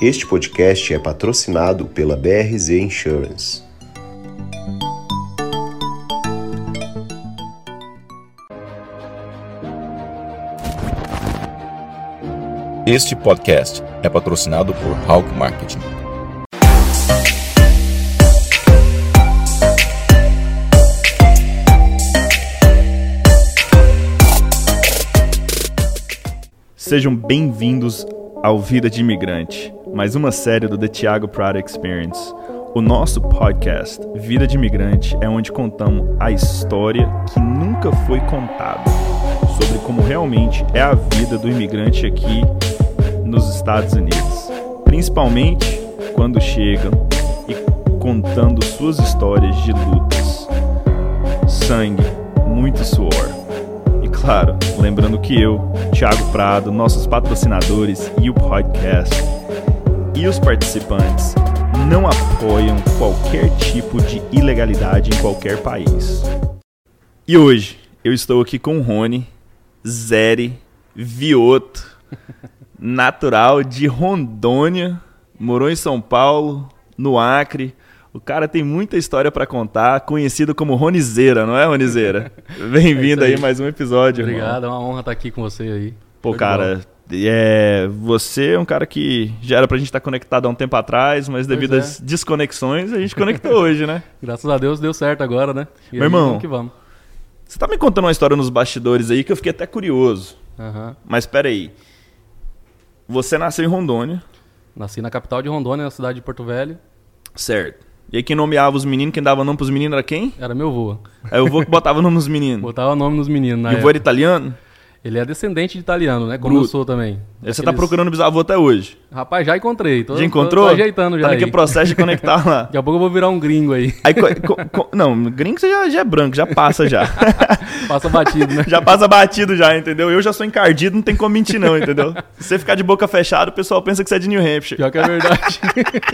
Este podcast é patrocinado pela BRZ Insurance. Este podcast é patrocinado por Hawk Marketing. Sejam bem-vindos ao Vida de Imigrante, mais uma série do The Thiago Prada Experience. O nosso podcast Vida de Imigrante é onde contamos a história que nunca foi contada sobre como realmente é a vida do imigrante aqui nos Estados Unidos, principalmente quando chegam e contando suas histórias de lutas, sangue, muito suor. Claro, lembrando que eu, Thiago Prado, nossos patrocinadores e o podcast e os participantes não apoiam qualquer tipo de ilegalidade em qualquer país. E hoje eu estou aqui com Rony Zeri Vioto, natural de Rondônia, morou em São Paulo, no Acre. O cara tem muita história para contar, conhecido como Ronizeira, não é, Ronizeira? Bem-vindo É aí. aí. mais um episódio. Obrigado, irmão. é uma honra estar aqui com você aí. Pô, de cara, é, você é um cara que já era pra gente estar conectado há um tempo atrás, mas devido é. às desconexões, a gente conectou hoje, né? Graças a Deus deu certo agora, né? E Meu aí, irmão. Vamos que vamos. Você tá me contando uma história nos bastidores aí que eu fiquei até curioso. Aham. Mas pera aí. Você nasceu em Rondônia, Nasci na capital de Rondônia, na cidade de Porto Velho. certo? E aí quem nomeava os meninos, quem dava nome pros meninos era quem? Era meu avô. Aí o vô que botava nome nos meninos. Botava nome nos meninos na E o vô era italiano? Ele é descendente de italiano, né? Como Bruto. eu sou também. Aí você tá procurando bisavô até hoje. Rapaz, já encontrei. Tô, já encontrou? Tô, tô ajeitando já Tá naquele processo de conectar lá. Daqui a pouco eu vou virar um gringo aí. Aí, co- co- não, gringo você já, já é branco, já passa já. Passa batido, né? já passa batido já, entendeu? Eu já sou encardido, não tem como mentir não, entendeu? Se você ficar de boca fechada, o pessoal pensa que você é de New Hampshire. Pior que é verdade.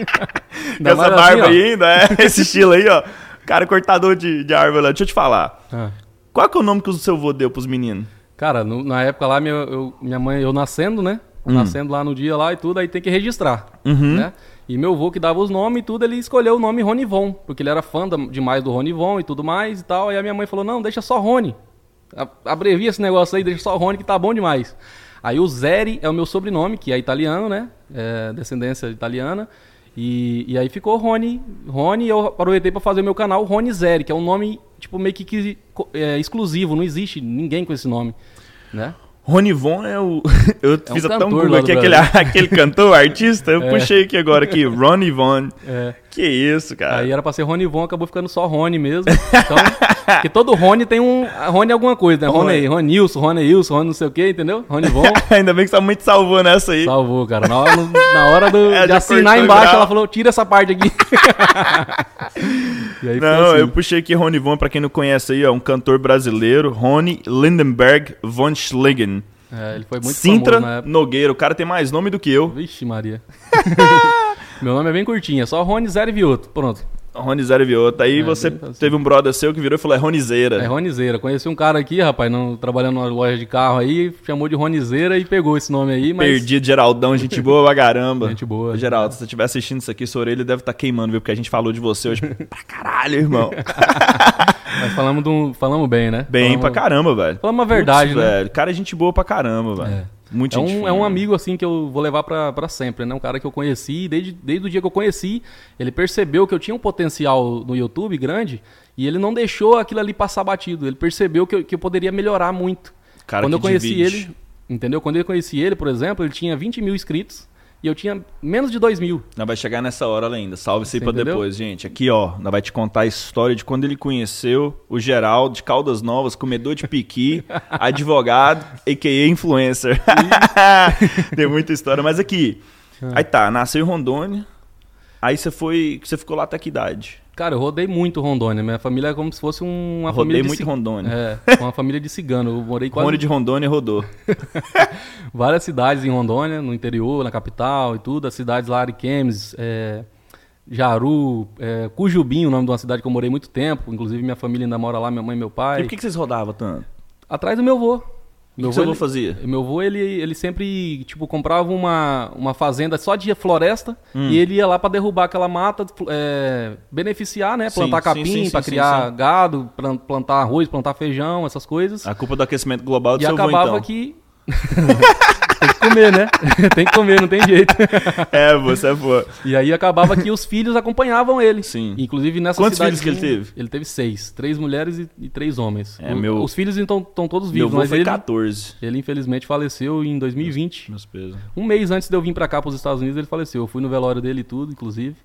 Essa barba assim, aí ainda, é esse estilo aí, ó. Cara, cortador de, de árvore lá. Deixa eu te falar. Ah. Qual que é o nome que o seu vô deu pros meninos? Cara, no- na época lá, minha, eu- minha mãe, eu nascendo, né? Hum. Nascendo lá no dia lá e tudo, aí tem que registrar, Uhum. né? E meu avô que dava os nomes e tudo, ele escolheu o nome Ronivon, porque ele era fã da- demais do Ronivon e tudo mais e tal. Aí a minha mãe falou, não, deixa só Rony. Abrevia esse negócio aí, deixa só Rony que tá bom demais. Aí o Zeri é o meu sobrenome, que é italiano, né? É descendência italiana. E, e aí ficou Rony. Rony, eu aproveitei pra fazer o meu canal Rony Zeri, que é um nome, tipo, meio que, que é, exclusivo, não existe ninguém com esse nome, né? Ronivon é o. Eu um fiz até um Google aqui, aquele, aquele cantor, artista. Eu É. puxei aqui agora aqui, Ronivon. É. Que isso, cara. Aí era pra ser Rony Von, acabou ficando só Rony mesmo. Então, porque todo Rony tem um. Rony é alguma coisa, né? Rony, Ronilson, Rony Wilson, Rony não sei o que, entendeu? Rony Von. Ainda bem que você tá muito salvou nessa aí. Salvou, cara. Na hora, na hora do, É, de assinar embaixo, ela falou: tira essa parte aqui. e aí Não, assim. eu puxei aqui Rony Von, pra quem não conhece aí, ó, um cantor brasileiro, Rony Lindenberg von Schligen. É, ele foi muito Sintra famoso. Nogueira, o cara tem mais nome do que eu. Vixe, Maria. Meu nome é bem curtinho, é só Rony Zero Vioto. Pronto. Rony Zero Viota. Aí É, você fácil. teve um brother seu que virou e falou, é Ronizeira. É Ronizeira. Conheci um cara aqui, rapaz, não, trabalhando numa loja de carro aí, chamou de Ronizeira e pegou esse nome aí, mas. Perdido, Geraldão, gente boa pra caramba. Gente boa. Geraldo, se você estiver assistindo isso aqui, sua orelha deve estar queimando, viu? Porque a gente falou de você hoje pra caralho, irmão. Mas falamos, um- falamos bem, né? Bem falamos, pra caramba, velho. Falamos a verdade, Putz, né? velho. Cara, é gente boa pra caramba, velho. É. Muito É um, é um amigo assim que eu vou levar pra sempre, né? Um cara que eu conheci, desde, desde o dia que eu conheci, ele percebeu que eu tinha um potencial no YouTube grande e ele não deixou aquilo ali passar batido. Ele percebeu que eu, que eu poderia melhorar muito. Cara Quando eu conheci divide. ele, entendeu? Quando eu conheci ele, por exemplo, ele tinha 20 mil inscritos e eu tinha menos de 2 mil. Nós vai chegar nessa hora ainda. Salve isso aí pra entendeu? depois, gente. Aqui, ó, nós vai te contar a história de quando ele conheceu o Geraldo de Caldas Novas, comedor de piqui, advogado, a.k.a. influencer. Tem muita história. Mas aqui, Ah. aí tá, nasceu em Rondônia. Aí você foi, você ficou lá até que idade? Cara, eu rodei muito Rondônia. Minha família é como se fosse um- uma Rodei família de muito Rondônia. É, uma família de cigano. Eu morei quase Rony de Rondônia rodou. várias cidades em Rondônia, no interior, na capital e tudo. As cidades lá, Ariquemes, é, Jaru, é, Cujubim, o nome de uma cidade que eu morei muito tempo. Inclusive minha família ainda mora lá, minha mãe e meu E pai. por que, que vocês rodavam tanto? Atrás do meu avô. O que, avô fazia? Meu avô, ele, ele sempre, tipo, comprava uma, uma fazenda só de floresta Hum. e ele ia lá pra derrubar aquela mata, é, beneficiar, né? Plantar sim, capim sim, criar sim. gado, plan- plantar arroz, plantar feijão, essas coisas. A culpa do aquecimento global do e seu avô, acabava então. que... tem que comer, né? tem que comer, não tem jeito. É, você é boa. E aí acabava que os filhos acompanhavam ele. Sim. Inclusive nessa Quantos cidade. filhos que ele teve? Ele teve seis. Três mulheres e, e três homens. É, O- meu- Os filhos então estão todos Meu vivos, avô mas foi ele, 14. ele infelizmente faleceu em 2020. Meus pesos. Um mês antes de eu vir pra cá, pros Estados Unidos, ele faleceu. Eu fui no velório dele e tudo, inclusive.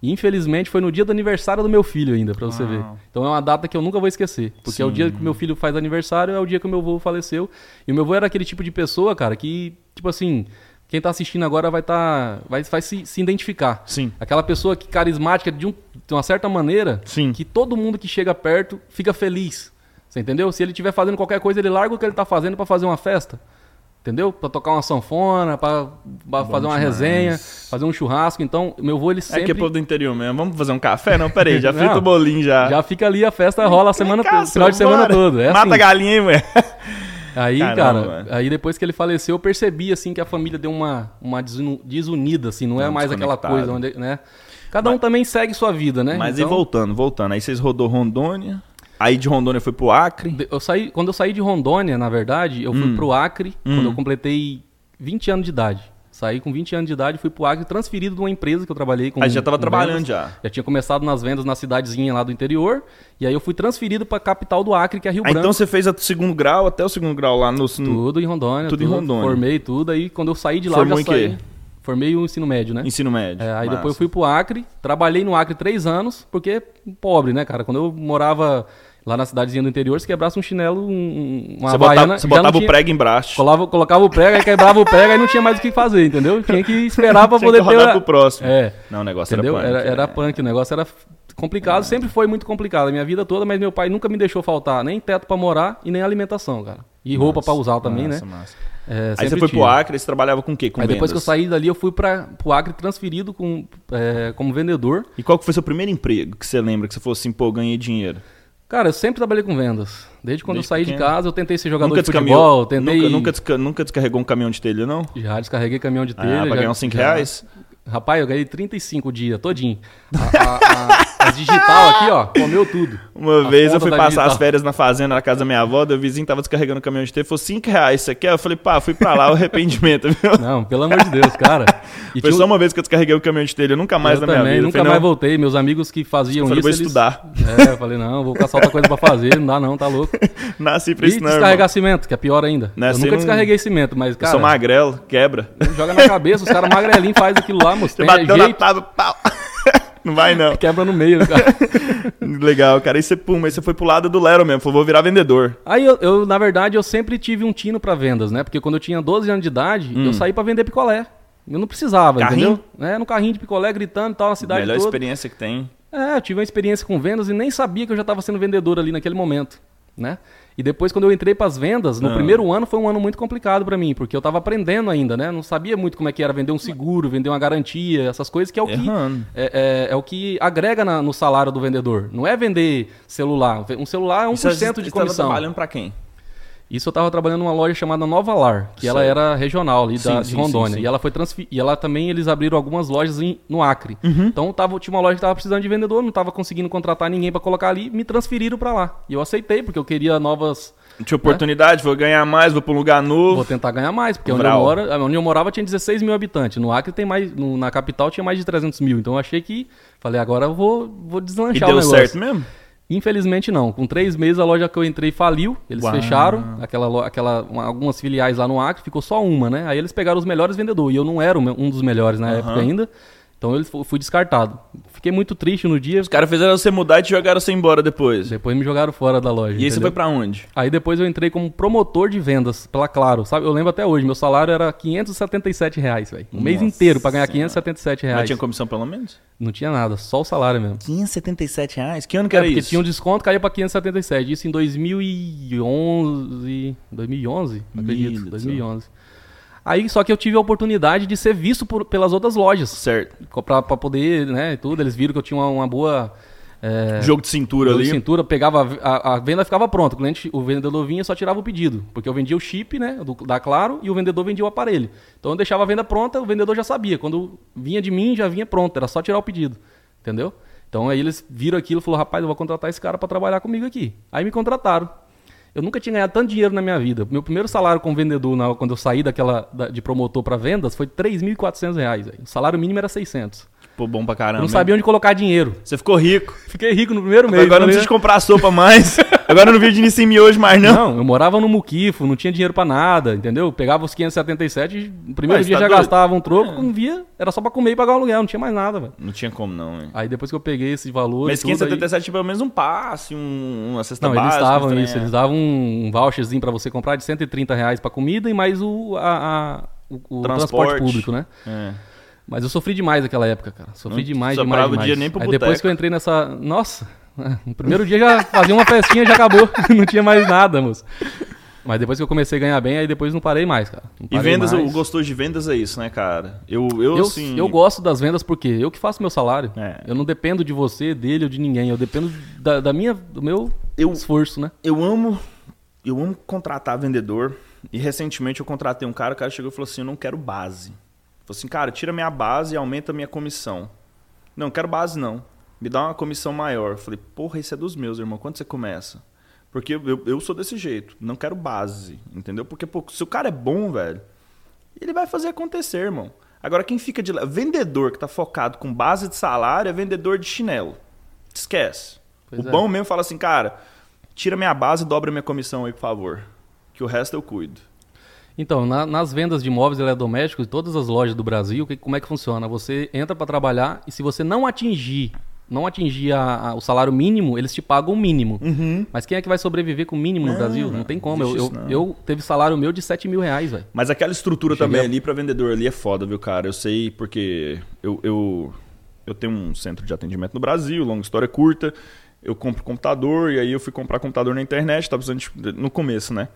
E infelizmente foi no dia do aniversário do meu filho ainda, pra você ver. Então é uma data que eu nunca vou esquecer. Porque é o Sim. dia que meu filho faz aniversário, é o dia que o meu avô faleceu. E o meu avô era aquele tipo de pessoa, cara, que, tipo assim, quem tá assistindo agora vai tá. vai, vai se, se identificar. Sim. Aquela pessoa que carismática de, um- de uma certa maneira, Sim. que todo mundo que chega perto fica feliz. Você entendeu? Se ele estiver fazendo qualquer coisa, ele larga o que ele tá fazendo pra fazer uma festa. Entendeu? Pra tocar uma sanfona, pra, pra fazer uma demais. resenha, fazer um churrasco. Então, meu avô, ele É sempre... que é povo do interior mesmo. Vamos fazer um café? Não, peraí, já frita o bolinho já. Já fica ali, a festa rola a semana, o final de semana bora. todo. É Mata assim. a galinha, hein, mulher? Aí, Caramba, cara, mano. aí depois que ele faleceu, eu percebi, assim, que a família deu uma, uma desunida, assim, não é Não, mais aquela coisa onde, né? Cada um também segue sua vida, né? Mas Então, aí voltando, voltando. Aí vocês rodou Rondônia. Aí de Rondônia foi pro Acre. Eu saí, quando eu saí de Rondônia, na verdade, eu Hum. fui pro Acre quando eu completei 20 anos de idade. Saí com 20 anos de idade, fui pro Acre, transferido de uma empresa que eu trabalhei com Aí já tava com trabalhando vendas. já. Já tinha começado nas vendas na cidadezinha lá do interior. E aí eu fui transferido pra capital do Acre, que é Rio Aí Branco. então você fez o segundo grau, até o segundo grau lá no... Tudo em Rondônia. Tudo em Rondônia. Formei tudo. Aí quando eu saí de lá, Formou eu em já saí. quê? Formei o ensino médio, né? ensino médio. É, aí Massa. depois eu fui pro Acre, trabalhei no Acre três anos, porque pobre, né, cara? Quando eu morava lá na cidadezinha do interior, se quebrasse um chinelo, um, um- uma Você botava, você botava o tinha- prego embaixo. Colava, colocava o prego, aí quebrava o prego, aí não tinha mais o que fazer, entendeu? Tinha que esperar pra Tinha poder que ter... rodar a- pro próximo. É. Não, o negócio Entendeu? era Era, punk. era é. punk, o negócio era complicado, sempre foi muito complicado a minha vida toda, mas meu pai nunca me deixou faltar nem teto pra morar e nem alimentação, cara. E roupa pra usar também, Massa, né? massa. É, Aí você foi tive. pro Acre, você trabalhava com o quê? Com Aí depois que eu vendas? saí dali, eu fui para pro Acre transferido com, é, como vendedor. E qual que foi seu primeiro emprego que você lembra que você falou assim, pô, ganhei dinheiro? Cara, eu sempre trabalhei com vendas. Desde quando Desde eu saí de pequeno. casa, eu tentei ser jogador nunca de futebol, tentei... Nunca, nunca, desca- nunca descarregou um caminhão de telha, não? Já descarreguei caminhão de telha. Ah, pra já- ganhar uns 5 já- reais? Rapaz, eu ganhei 35 dias, todinho. A, a- a- as digital aqui, ó, comeu tudo. Uma A vez eu fui passar digital. as férias na fazenda, na casa da minha avó, o vizinho tava descarregando o caminhão de telha, falou 5 reais, você quer? Eu falei, pá, fui pra lá, o arrependimento, viu? Não, pelo amor de Deus, cara. E Foi só um- uma vez que eu descarreguei o caminhão de telha, nunca mais eu na minha também, vida. nunca Eu falei, mais não, voltei. Meus amigos que faziam Eu falei, isso, vou eles... estudar. É, eu falei, não, vou caçar outra coisa pra fazer, não dá não, tá louco. Nasci pra E isso não, irmão. descarregar cimento, que é pior ainda. Né, eu nunca descarreguei cimento, mas, Eu cara, sou magrelo, quebra. joga na cabeça, os caras magrelinhos fazem aquilo lá, moço. Você bateu na jeito, tábua, pau. Não vai não. quebra no meio, cara. Legal, cara. Aí você, pum, aí você foi pro lado do Lero mesmo, falou, vou virar vendedor. Aí eu, eu, na verdade, eu sempre tive um tino pra vendas, né? Porque quando eu tinha 12 anos de idade, eu saí pra vender picolé. Eu não precisava, Hum. Carrinho? entendeu? É, no carrinho de picolé, gritando e tal, na cidade Melhor toda. experiência que tem. É, eu tive uma experiência com vendas e nem sabia que eu já estava sendo vendedor ali naquele momento, né? E depois quando eu entrei para as vendas, no Ah. primeiro ano foi um ano muito complicado para mim, porque eu estava aprendendo ainda, né? Não sabia muito como é que era vender um seguro, vender uma garantia, essas coisas que é o que é, é- é o que agrega na- no salário do vendedor. Não é vender celular. Um celular é 1% E você- de você tava comissão. trabalhando pra quem? Isso eu estava trabalhando numa loja chamada Nova Lar, que ela era regional ali da, Sim, de Rondônia. sim, sim. E ela foi transfer... E ela também eles abriram algumas lojas em- no Acre. Uhum. Então tava, tinha uma loja que estava precisando de vendedor, não estava conseguindo contratar ninguém para colocar ali, me transferiram para lá. E eu aceitei porque eu queria novas. Tinha oportunidade, vou ganhar mais, vou pra um lugar novo. Vou tentar ganhar mais, porque onde eu, moro, onde eu morava tinha 16 mil habitantes. No Acre tem mais, no- na capital tinha mais de 300 mil. Então eu achei que, falei, agora eu vou, vou E deslanchar deu o negócio. certo mesmo? Infelizmente não. Com três meses a loja que eu entrei faliu. Eles Uau. fecharam aquela, aquela, uma- algumas filiais lá no Acre, ficou só uma, né? Aí eles pegaram os melhores vendedores. E eu não era um dos melhores na Aham. época ainda. Então eu fu- fui descartado. Fiquei muito triste no dia. Os caras fizeram você mudar e te jogaram você embora depois. Depois me jogaram fora da loja. E aí você foi pra onde? Aí depois eu entrei como promotor de vendas pela Claro, sabe? Eu lembro até hoje, meu salário era 577 reais, velho. Um mês inteiro pra ganhar Senhora. 577 Mas reais. tinha comissão pelo menos? Não tinha nada, só o salário mesmo. 577 reais? Que ano que É, era porque isso? tinha um desconto, caiu pra 577. Isso em 2011. 2011? Meu Acredito, Deus do 2011. Aí, só que eu tive a oportunidade de ser visto por- pelas outras lojas. Certo. Pra, pra poder, né, e tudo. Eles viram que eu tinha uma, uma boa É, Jogo de cintura jogo ali. de cintura, pegava a, a- venda ficava pronta. O, cliente, o vendedor vinha só tirava o pedido. Porque eu vendia o chip, né? do- da Claro, e o vendedor vendia o aparelho. Então eu deixava a venda pronta, o vendedor já sabia. Quando vinha de mim, já vinha pronto, era só tirar o pedido. Entendeu? Então aí eles viram aquilo e falaram, rapaz, eu vou contratar esse cara para trabalhar comigo aqui. Aí me contrataram. Eu nunca tinha ganhado tanto dinheiro na minha vida. Meu primeiro salário como vendedor, na- quando eu saí daquela da- de promotor para vendas, foi 3.400 reais. velho. O salário mínimo era 600. Pô, bom pra Eu caramba. não sabia onde colocar dinheiro. Você ficou rico. Fiquei rico no primeiro mês. Agora não precisa de comprar sopa mais. Agora não vive de início em miojo mais, não. Não, eu morava no Muquifo, não tinha dinheiro pra nada, entendeu? Pegava os 577, no primeiro Mas dia tá já doido? gastava um troco, não via, era só pra comer e pagar o aluguel, não tinha mais nada, velho. Não tinha como, não, hein? Aí depois que eu peguei esse valor. Mas e tudo, aí- 577 tinha pelo menos um passe, um, uma cesta Não, eles básica. davam um trem, isso, é. eles davam um voucherzinho pra você comprar de 130 reais pra comida e mais o, a- a- o, o transporte. Transporte. público, né? É. Mas eu sofri demais naquela época, cara. Sofri Não demais, demais, demais. dia nem pro Aí boteco. depois que eu entrei nessa... Nossa, no primeiro dia já fazia uma festinha e já acabou. não tinha mais nada, moço. Mas depois que eu comecei a ganhar bem, aí depois não parei mais, cara. Não E parei vendas, mais. o gostoso de vendas é isso, né, cara? Eu, eu, Eu, assim... eu gosto das vendas porque eu que faço meu salário. É. Eu não dependo de você, dele ou de ninguém. Eu dependo da, da minha, do meu Eu- esforço, né? eu amo eu amo contratar vendedor e recentemente eu contratei um cara, o cara chegou e falou assim, eu não quero base. Falou assim, cara, tira minha base e aumenta a minha comissão. Não, quero base não. Me dá uma comissão maior. Eu falei, porra, esse é dos meus, irmão. Quando você começa? Porque eu, eu sou desse jeito. Não quero base, entendeu? Porque, pô, se o cara é bom, velho, ele vai fazer acontecer, irmão. Agora, quem fica de. Vendedor que tá focado com base de salário é vendedor de chinelo. Esquece. Pois o é. bom mesmo fala assim, cara, tira minha base e dobra minha comissão aí, por favor. Que o resto eu cuido. Então, na- nas vendas de imóveis eletrodomésticos, em todas as lojas do Brasil, que- como é que funciona? Você entra para trabalhar e se você não atingir, não atingir a- a- o salário mínimo, eles te pagam o mínimo. Mas quem é que vai sobreviver com o mínimo no Não, Brasil? Não tem como. Eu, eu, eu teve salário meu de 7 mil reais, velho. Mas aquela estrutura Cheguei também a- ali pra vendedor ali é foda, viu, cara? Eu sei porque eu, eu, eu tenho um centro de atendimento no Brasil, longa história curta. Eu compro computador e aí eu fui comprar computador na internet, tava precisando de- no começo, né?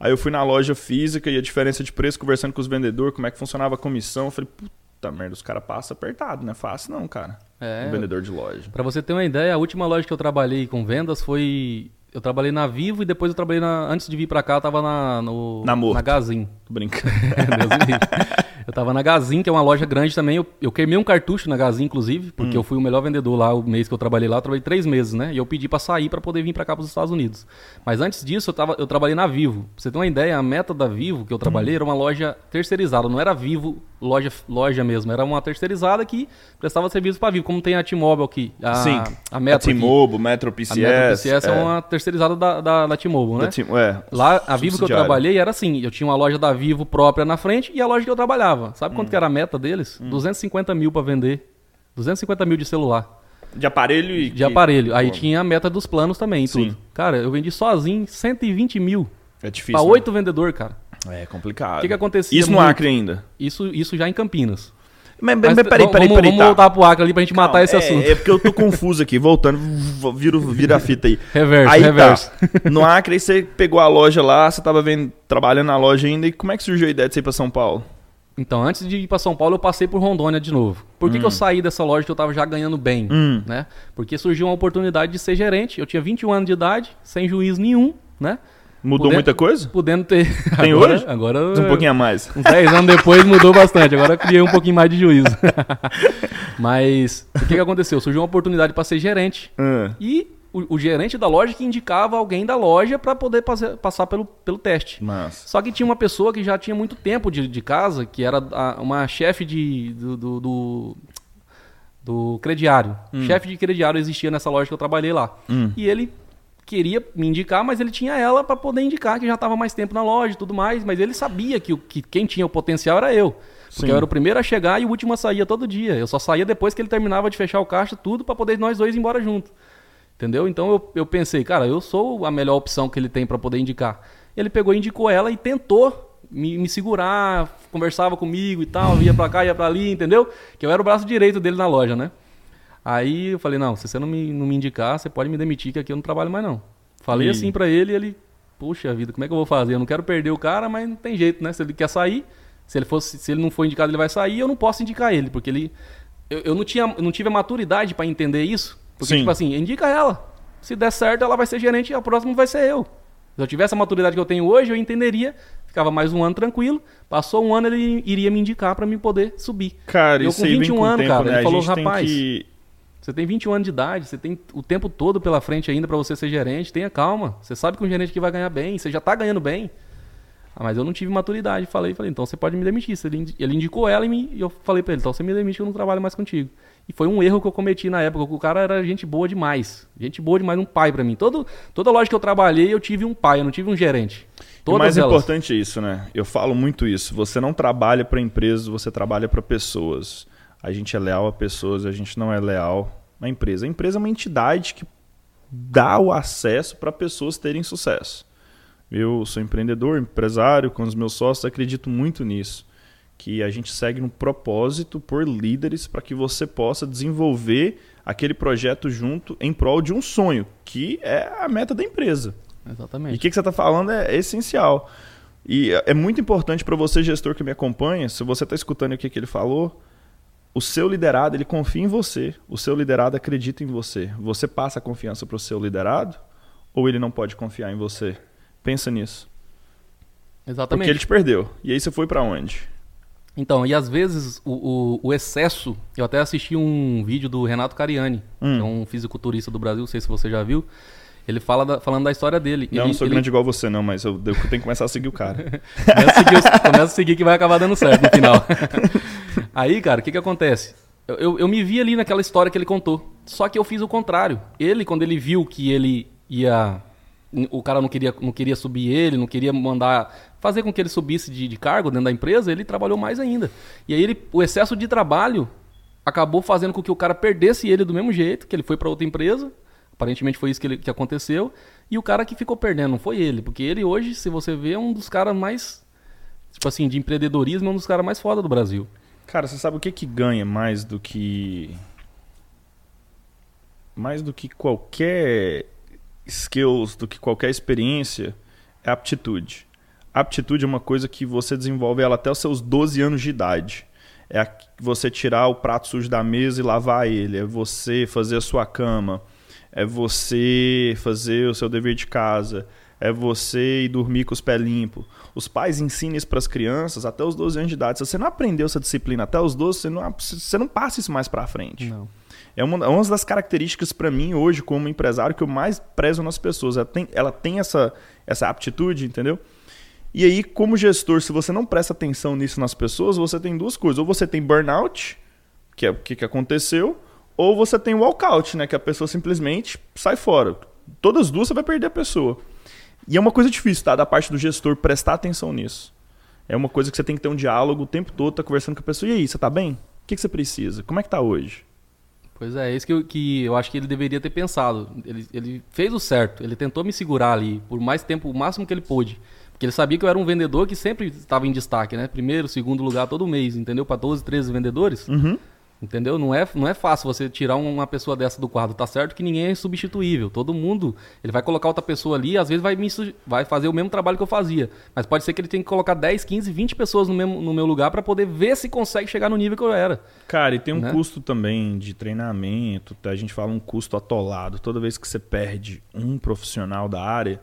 Aí eu fui na loja física e a diferença de preço, conversando com os vendedores, como é que funcionava a comissão. Eu falei, puta merda, os caras passam apertado, não é fácil não, cara. É. Um vendedor de loja. Pra você ter uma ideia, a última loja que eu trabalhei com vendas foi. Eu trabalhei na Vivo e depois eu trabalhei na. Antes de vir pra cá, eu tava na. No, Na Morto. na Gazin. Tô brincando. Deus me livre. Eu tava na Gazin, que é uma loja grande também. Eu, eu queimei um cartucho na Gazin, inclusive, porque Hum. eu fui o melhor vendedor lá o mês que eu trabalhei lá. Eu trabalhei três meses, né? E eu pedi pra sair pra poder vir pra cá pros Estados Unidos. Mas antes disso, eu, tava, eu trabalhei na Vivo. Pra você ter uma ideia, a meta da Vivo que eu Hum. trabalhei era uma loja terceirizada. Não era Vivo loja, loja mesmo. Era uma terceirizada que prestava serviço pra Vivo, como tem a T-Mobile aqui. A, Sim. A Metro. aqui. T-Mobile, Metro A PCS. Metro PCS é, uma terceirizada da, da, da T-Mobile, né? T- é, Lá, a Vivo que eu trabalhei era assim, eu tinha uma loja da Vivo própria na frente e a loja que eu trabalhava. Sabe Hum. quanto que era a meta deles? 250 mil pra vender. 250 mil de celular, De aparelho e. de aparelho. Aí Pô, tinha a meta dos planos também e Sim. tudo. Cara, eu vendi sozinho 120 mil É difícil. pra né? oito vendedor, cara. É complicado. O que que acontecia Isso no muito? Acre ainda. Isso, isso já em Campinas. Mas, Mas mas peraí, peraí, vamos, peraí. vamos tá. voltar pro Acre ali pra gente matar Calma, esse é, assunto. É porque eu tô confuso aqui, voltando, v- vira, a fita aí. Reverso, aí reverso. Tá. No Acre, aí você pegou a loja lá, você tava vendo, trabalhando na loja ainda, e como é que surgiu a ideia de você ir pra São Paulo? Então, antes de ir pra São Paulo, eu passei por Rondônia de novo. Por que, que eu saí dessa loja que eu tava já ganhando bem? Hum. Né? Porque surgiu uma oportunidade de ser gerente. Eu tinha 21 anos de idade, sem juiz nenhum, né? Mudou Podendo- muita coisa? Podendo ter. Tem agora, hoje? Agora. Um pouquinho a mais. Uns 10 anos depois mudou bastante. Agora eu criei um pouquinho mais de juízo. Mas o que, que aconteceu? Surgiu uma oportunidade para ser gerente. Ah, E o, o gerente da loja que indicava alguém da loja para poder passe- passar pelo, pelo teste. mas. Só que tinha uma pessoa que já tinha muito tempo de, de casa, que era a- uma chefe de, do, do, do, do crediário. Chefe de crediário existia nessa loja que eu trabalhei lá. Hum. E ele queria me indicar, mas ele tinha ela para poder indicar, que já estava mais tempo na loja e tudo mais. Mas ele sabia que, o- que quem tinha o potencial era eu. Porque Sim. eu era o primeiro a chegar e o último a sair todo dia. Eu só saía depois que ele terminava de fechar o caixa, tudo, para poder nós dois ir embora junto. Entendeu? Então eu, eu pensei, cara, eu sou a melhor opção que ele tem para poder indicar. Ele pegou e indicou ela e tentou me, me segurar, conversava comigo e tal, ia pra cá, ia pra ali, entendeu? Que eu era o braço direito dele na loja, né? Aí eu falei, não, se você não me, não me indicar, você pode me demitir, que aqui eu não trabalho mais não. Falei E- assim pra ele ele, puxa vida, como é que eu vou fazer? Eu não quero perder o cara, mas não tem jeito, né? Se ele quer sair, se ele, fosse, se ele não for indicado, ele vai sair, eu não posso indicar ele, porque ele. Eu, eu não, tinha, eu não tive a maturidade pra entender isso, Porque, Sim. tipo assim, indica ela. Se der certo, ela vai ser gerente e a próxima vai ser eu. Se eu tivesse a maturidade que eu tenho hoje, eu entenderia. Ficava mais um ano tranquilo. Passou um ano, ele iria me indicar pra mim poder subir. Cara, Eu isso com aí vem 21 com anos, tempo, cara, né? ele a falou, gente tem "Rapaz, que... Você tem 21 anos de idade, você tem o tempo todo pela frente ainda pra você ser gerente. Tenha calma. Você sabe que um gerente que vai ganhar bem, você já tá ganhando bem. Ah, mas eu não tive maturidade. Falei, falei, então você pode me demitir. Ele, indi- ele indicou ela e, me- e eu falei pra ele, então você me demite que eu não trabalho mais contigo. E foi um erro que eu cometi na época. O cara era gente boa demais. Gente boa demais, um pai pra mim. Todo, toda loja que eu trabalhei, eu tive um pai, eu não tive um gerente. E o mais elas. importante é isso, né? Eu falo muito isso. Você não trabalha para empresas, você trabalha para pessoas. A gente é leal a pessoas, a gente não é leal à empresa. A empresa é uma entidade que dá o acesso para pessoas terem sucesso. Eu sou empreendedor, empresário, com os meus sócios, acredito muito nisso. Que a gente segue no propósito por líderes para que você possa desenvolver aquele projeto junto em prol de um sonho, que é a meta da empresa. E Exatamente. o que, que você está falando é essencial. E é é muito importante para você, gestor que me acompanha, se você está escutando o que, que ele falou, o seu liderado ele confia em você, o seu liderado acredita em você. Você passa a confiança para o seu liderado ou ele não pode confiar em você? Pensa nisso. Exatamente. Porque ele te perdeu. E aí você foi para onde? Então, e às vezes o, o- o excesso. Eu até assisti um vídeo do Renato Cariani, Hum. que é um fisiculturista do Brasil, não sei se você já viu. Ele fala da- falando da história dele. Não, eu ele, não sou ele- grande igual você, não, mas eu, eu tenho que começar a seguir o cara. Começa a, seguir, começa a seguir que vai acabar dando certo no final. Aí, cara, o que que acontece? Eu, eu, eu me vi ali naquela história que ele contou. Só que eu fiz o contrário. Ele, quando ele viu que ele ia. O cara não queria, não queria subir ele, não queria mandar. fazer com que ele subisse de, de cargo dentro da empresa, ele trabalhou mais ainda. E aí ele, o excesso de trabalho acabou fazendo com que o cara perdesse ele do mesmo jeito, que ele foi para outra empresa. Aparentemente foi isso que, ele- que aconteceu. E o cara que ficou perdendo não foi ele. Porque ele hoje, se você vê, é um dos caras mais. Tipo assim, de empreendedorismo, é um dos caras mais foda do Brasil. Cara, você sabe o que que ganha mais do que mais do que qualquer skills, do que qualquer experiência, é aptitude. Aptitude é uma coisa que você desenvolve ela até os seus 12 anos de idade. É você tirar o prato sujo da mesa e lavar ele, é você fazer a sua cama, é você fazer o seu dever de casa, é você ir dormir com os pés limpos. Os pais ensinam isso para as crianças até os 12 anos de idade. Se você não aprendeu essa disciplina até os 12, você não, você não passa isso mais para frente. Não. É uma, é uma das características para mim hoje, como empresário, que eu mais prezo nas pessoas. Ela tem, ela tem essa, essa aptitude, entendeu? E aí, como gestor, se você não presta atenção nisso nas pessoas, você tem duas coisas. Ou você tem burnout, que é o que, que aconteceu, ou você tem walkout, né? Que a pessoa simplesmente sai fora. Todas as duas você vai perder a pessoa. E é uma coisa difícil, tá? Da parte do gestor prestar atenção nisso. É uma coisa que você tem que ter um diálogo o tempo todo, tá conversando com a pessoa. E aí, você tá bem? O que, que você precisa? Como é que tá hoje? Pois é, é isso que eu, que eu acho que ele deveria ter pensado. Ele, ele fez o certo, ele tentou me segurar ali por mais tempo, o máximo que ele pôde. Porque ele sabia que eu era um vendedor que sempre estava em destaque, né? Primeiro, segundo lugar todo mês, entendeu? Para 12, 13 vendedores. Uhum. Entendeu? Não é, não é fácil você tirar uma pessoa dessa do quadro. Tá certo que ninguém é substituível. Todo mundo, ele vai colocar outra pessoa ali, às vezes vai, me, vai fazer o mesmo trabalho que eu fazia. Mas pode ser que ele tenha que colocar 10, 15, 20 pessoas no, mesmo, no meu lugar para poder ver se consegue chegar no nível que eu era. Cara, e tem um Né? custo também de treinamento, tá? a gente fala um custo atolado. Toda vez que você perde um profissional da área,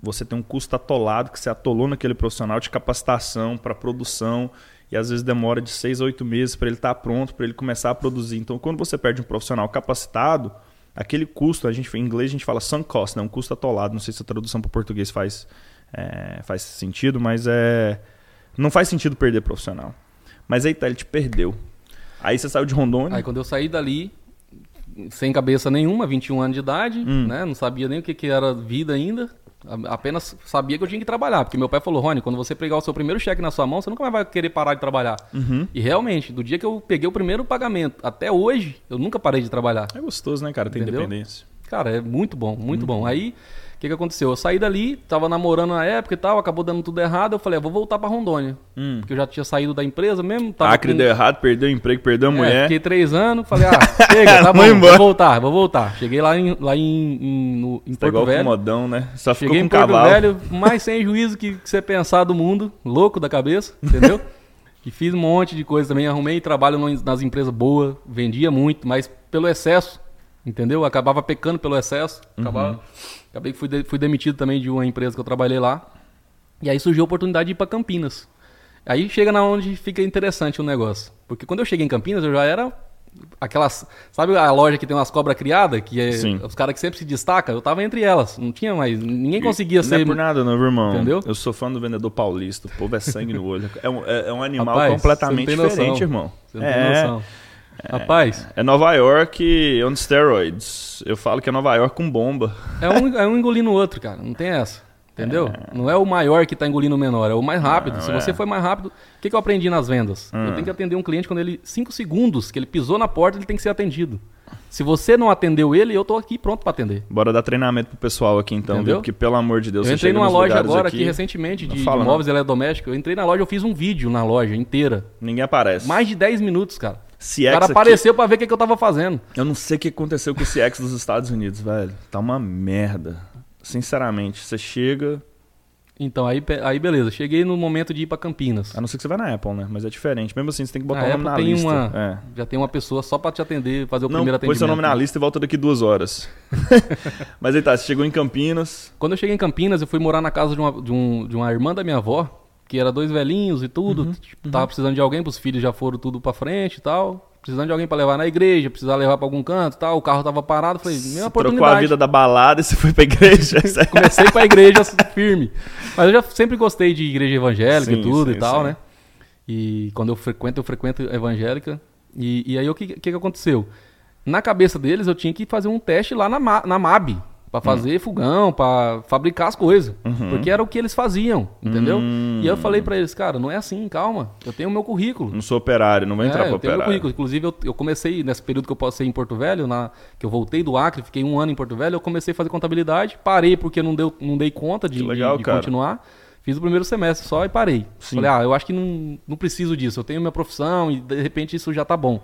você tem um custo atolado que você atolou naquele profissional de capacitação para produção e às vezes demora de seis a oito meses para ele estar pronto, para ele começar a produzir. Então, quando você perde um profissional capacitado, aquele custo, a gente, em inglês a gente fala sunk cost, né? um custo atolado. Não sei se a tradução para o português faz, é, faz sentido, mas é não faz sentido perder profissional. Mas aí tá, ele te perdeu. Aí você saiu de Rondônia. Aí quando eu saí dali, sem cabeça nenhuma, 21 anos de idade, Hum. né? Não sabia nem o que, que era vida ainda. Apenas sabia que eu tinha que trabalhar. Porque meu pai falou, Rony, quando você pegar o seu primeiro cheque na sua mão, você nunca mais vai querer parar de trabalhar. Uhum. E realmente, do dia que eu peguei o primeiro pagamento até hoje, eu nunca parei de trabalhar. É gostoso, né, cara? Ter Entendeu? independência. Cara, é muito bom, muito Uhum. bom. Aí, o que, que aconteceu? Eu saí dali, tava namorando na época e tal, acabou dando tudo errado. Eu falei, ah, vou voltar pra Rondônia. Hum. Porque eu já tinha saído da empresa mesmo. Tava Acre com- deu errado, perdeu o emprego, perdeu a É, mulher. fiquei três anos, falei, ah, chega, tá bom, Vou voltar, vou voltar. Cheguei lá em, lá em, em, no, em Tá Porto com Velho. modão, né? Só ficou Cheguei com em Porto cavalo. Velho, mais sem juízo que, que você pensar do mundo, louco da cabeça, entendeu? e fiz um monte de coisa também, arrumei trabalho nas empresas boas, vendia muito, mas pelo excesso, Entendeu? Eu acabava pecando pelo excesso. Acabava, acabei que fui, de- fui demitido também de uma empresa que eu trabalhei lá. E aí surgiu a oportunidade de ir para Campinas. Aí chega na onde fica interessante o negócio. Porque quando eu cheguei em Campinas, eu já era aquelas. Sabe a loja que tem umas cobras criadas? Que é Sim. os caras que sempre se destacam? Eu tava entre elas. Não tinha mais. Ninguém conseguia Não ser. é por nada, não, viu, irmão. Entendeu? Eu sou fã do vendedor paulista. O povo é sangue no olho. É um, é- é um animal Rapaz, completamente não diferente, irmão. Você não é, tem noção. Rapaz, é Nova York on steroids. Eu falo que é Nova York com bomba. é um, é um engolindo o outro, cara. Não tem essa. Entendeu? Não é o maior que tá engolindo o menor, é o mais rápido. Se Não, você é. for mais rápido, o que, que eu aprendi nas vendas? Hum. Eu tenho que atender um cliente quando ele. 5 segundos que ele pisou na porta, ele tem que ser atendido. Se você não atendeu ele, eu tô aqui pronto pra atender. Bora dar treinamento pro pessoal aqui então, Entendeu? viu? Porque pelo amor de Deus, eu entrei numa loja agora aqui, recentemente Não de, de fala, não. móveis eletrodomésticos. Eu entrei na loja, eu fiz um vídeo na loja inteira. Ninguém aparece. Mais de 10 minutos, cara. CX o cara aqui- apareceu pra ver o que, que eu tava fazendo. Eu não sei o que aconteceu com o CX dos Estados Unidos, velho. Tá uma merda. Sinceramente, você chega. Então, aí, aí beleza. Cheguei no momento de ir pra Campinas. A não ser que você vai na Apple, né? Mas é diferente. Mesmo assim, você tem que botar A o nome Apple na tem lista. uma. É. Já tem uma pessoa só pra te atender, fazer o Não, primeiro põe atendimento. seu nome na lista e volta daqui duas horas. Mas aí tá, você chegou em Campinas. Quando eu cheguei em Campinas, eu fui morar na casa de uma, de, um- de uma irmã da minha avó, que era dois velhinhos e tudo. Uhum, tipo, Tava precisando de alguém, os filhos já foram tudo pra frente e tal. Precisando de alguém pra levar na igreja, precisar levar pra algum canto e tal. O carro tava parado. Falei, minha Você trocou a oportunidade. vida da balada e você foi pra igreja. Comecei pra igreja firme. Mas eu já sempre gostei de igreja evangélica Sim, e tudo sim, e tal, sim. né? E quando eu frequento, eu frequento evangélica. E, e aí o que, que, que aconteceu? Na cabeça deles eu tinha que fazer um teste lá na, Ma- na MAB. Hum. fazer fogão, pra fabricar as coisas. Uhum. Porque era o que eles faziam, entendeu? Hum. E eu falei pra eles, cara, não é assim, calma. Eu tenho o meu currículo. Não sou operário, não vou entrar É, pra eu tenho meu operário. currículo. Inclusive, eu, eu comecei, nesse período que eu passei em Porto Velho, na, que eu voltei do Acre, fiquei um ano em Porto Velho, eu comecei a fazer contabilidade, parei porque não, deu, não dei conta de, legal, de- de continuar. Fiz o primeiro semestre só e parei. Sim. Falei, ah, eu acho que não, não preciso disso, eu tenho minha profissão e de repente isso já tá bom.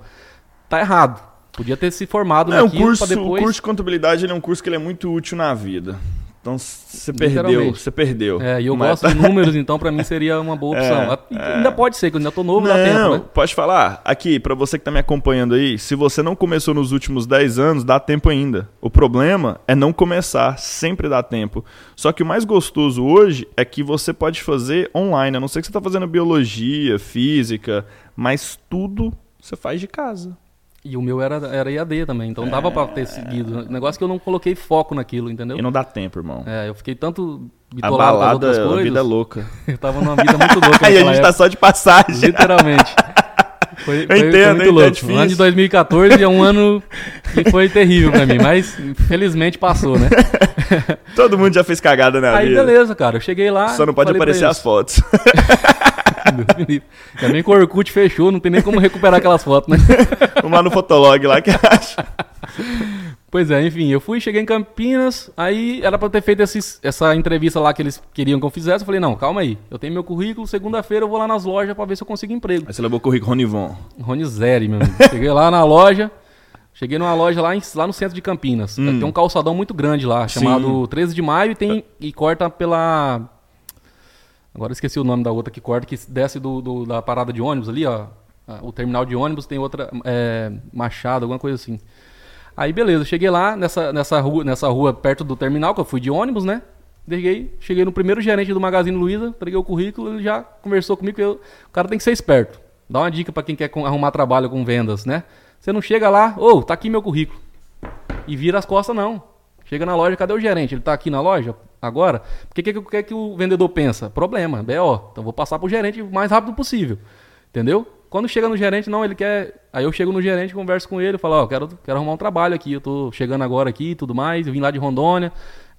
Tá errado. Podia ter se formado É, um curso, depois... o curso de contabilidade é um curso que é muito útil na vida. Então você perdeu, você perdeu. É, e eu Mas- gosto de números, então pra mim seria uma boa opção. É, Ainda pode ser, que eu ainda tô novo, não, dá tempo, né? pode falar. Aqui, pra você que tá me acompanhando aí, se você não começou nos últimos 10 anos, dá tempo ainda. O problema é não começar, sempre dá tempo. Só que o mais gostoso hoje é que você pode fazer online, a não ser que você tá fazendo biologia, física, mas tudo você faz de casa. E o meu era, era EAD também, então dava pra ter seguido. Negócio é que eu não coloquei foco naquilo, entendeu? E não dá tempo, irmão. É, eu fiquei tanto bitolado com a coisas. vida é louca. Eu tava numa vida muito louca Aí a gente tá época, só de passagem. Literalmente. Foi, foi, entendo, foi eu muito entendo, é louco. difícil. o ano de 2014 é um ano que foi terrível pra mim, mas felizmente passou, né? Todo mundo já fez cagada na Aí vida. beleza, cara. Eu cheguei lá. Só não pode aparecer as fotos. Livre. Também que o Orkut fechou, não tem nem como recuperar aquelas fotos, né? Vamos lá no Fotolog lá que acha. Pois é, enfim, eu fui, cheguei em Campinas, aí era pra ter feito esses- essa entrevista lá que eles queriam que eu fizesse. Eu falei, não, calma aí. Eu tenho meu currículo, segunda-feira eu vou lá nas lojas pra ver se eu consigo emprego. Aí você levou o currículo Ronivon. Rony Zeri, meu amigo. Cheguei lá na loja. Cheguei numa loja lá, em- lá no centro de Campinas. Hum. Tem um calçadão muito grande lá, chamado 13 de maio, e, tem, e corta pela. Agora esqueci o nome da outra que corta, que desce do, do- da parada de ônibus ali, ó. Ah, O terminal de ônibus tem outra. é, Machado, alguma coisa assim. Aí beleza, cheguei lá nessa, nessa, rua, nessa rua perto do terminal, que eu fui de ônibus, né? Cheguei, cheguei no primeiro gerente do Magazine Luiza, entreguei o currículo, ele já conversou comigo eu- o cara tem que ser esperto. Dá uma dica pra quem quer arrumar trabalho com vendas, né? Você não chega lá, ô, tá aqui meu currículo. E vira as costas, não. Chega na loja, cadê o gerente? Ele tá aqui na loja agora? O que, que, que que o vendedor pensa? Problema, BO. Então vou passar pro gerente o mais rápido possível. Entendeu? Quando chega no gerente, não, ele quer. Aí eu chego no gerente, converso com ele, falo, ó, quero, quero arrumar um trabalho aqui, eu tô chegando agora aqui e tudo mais, eu vim lá de Rondônia.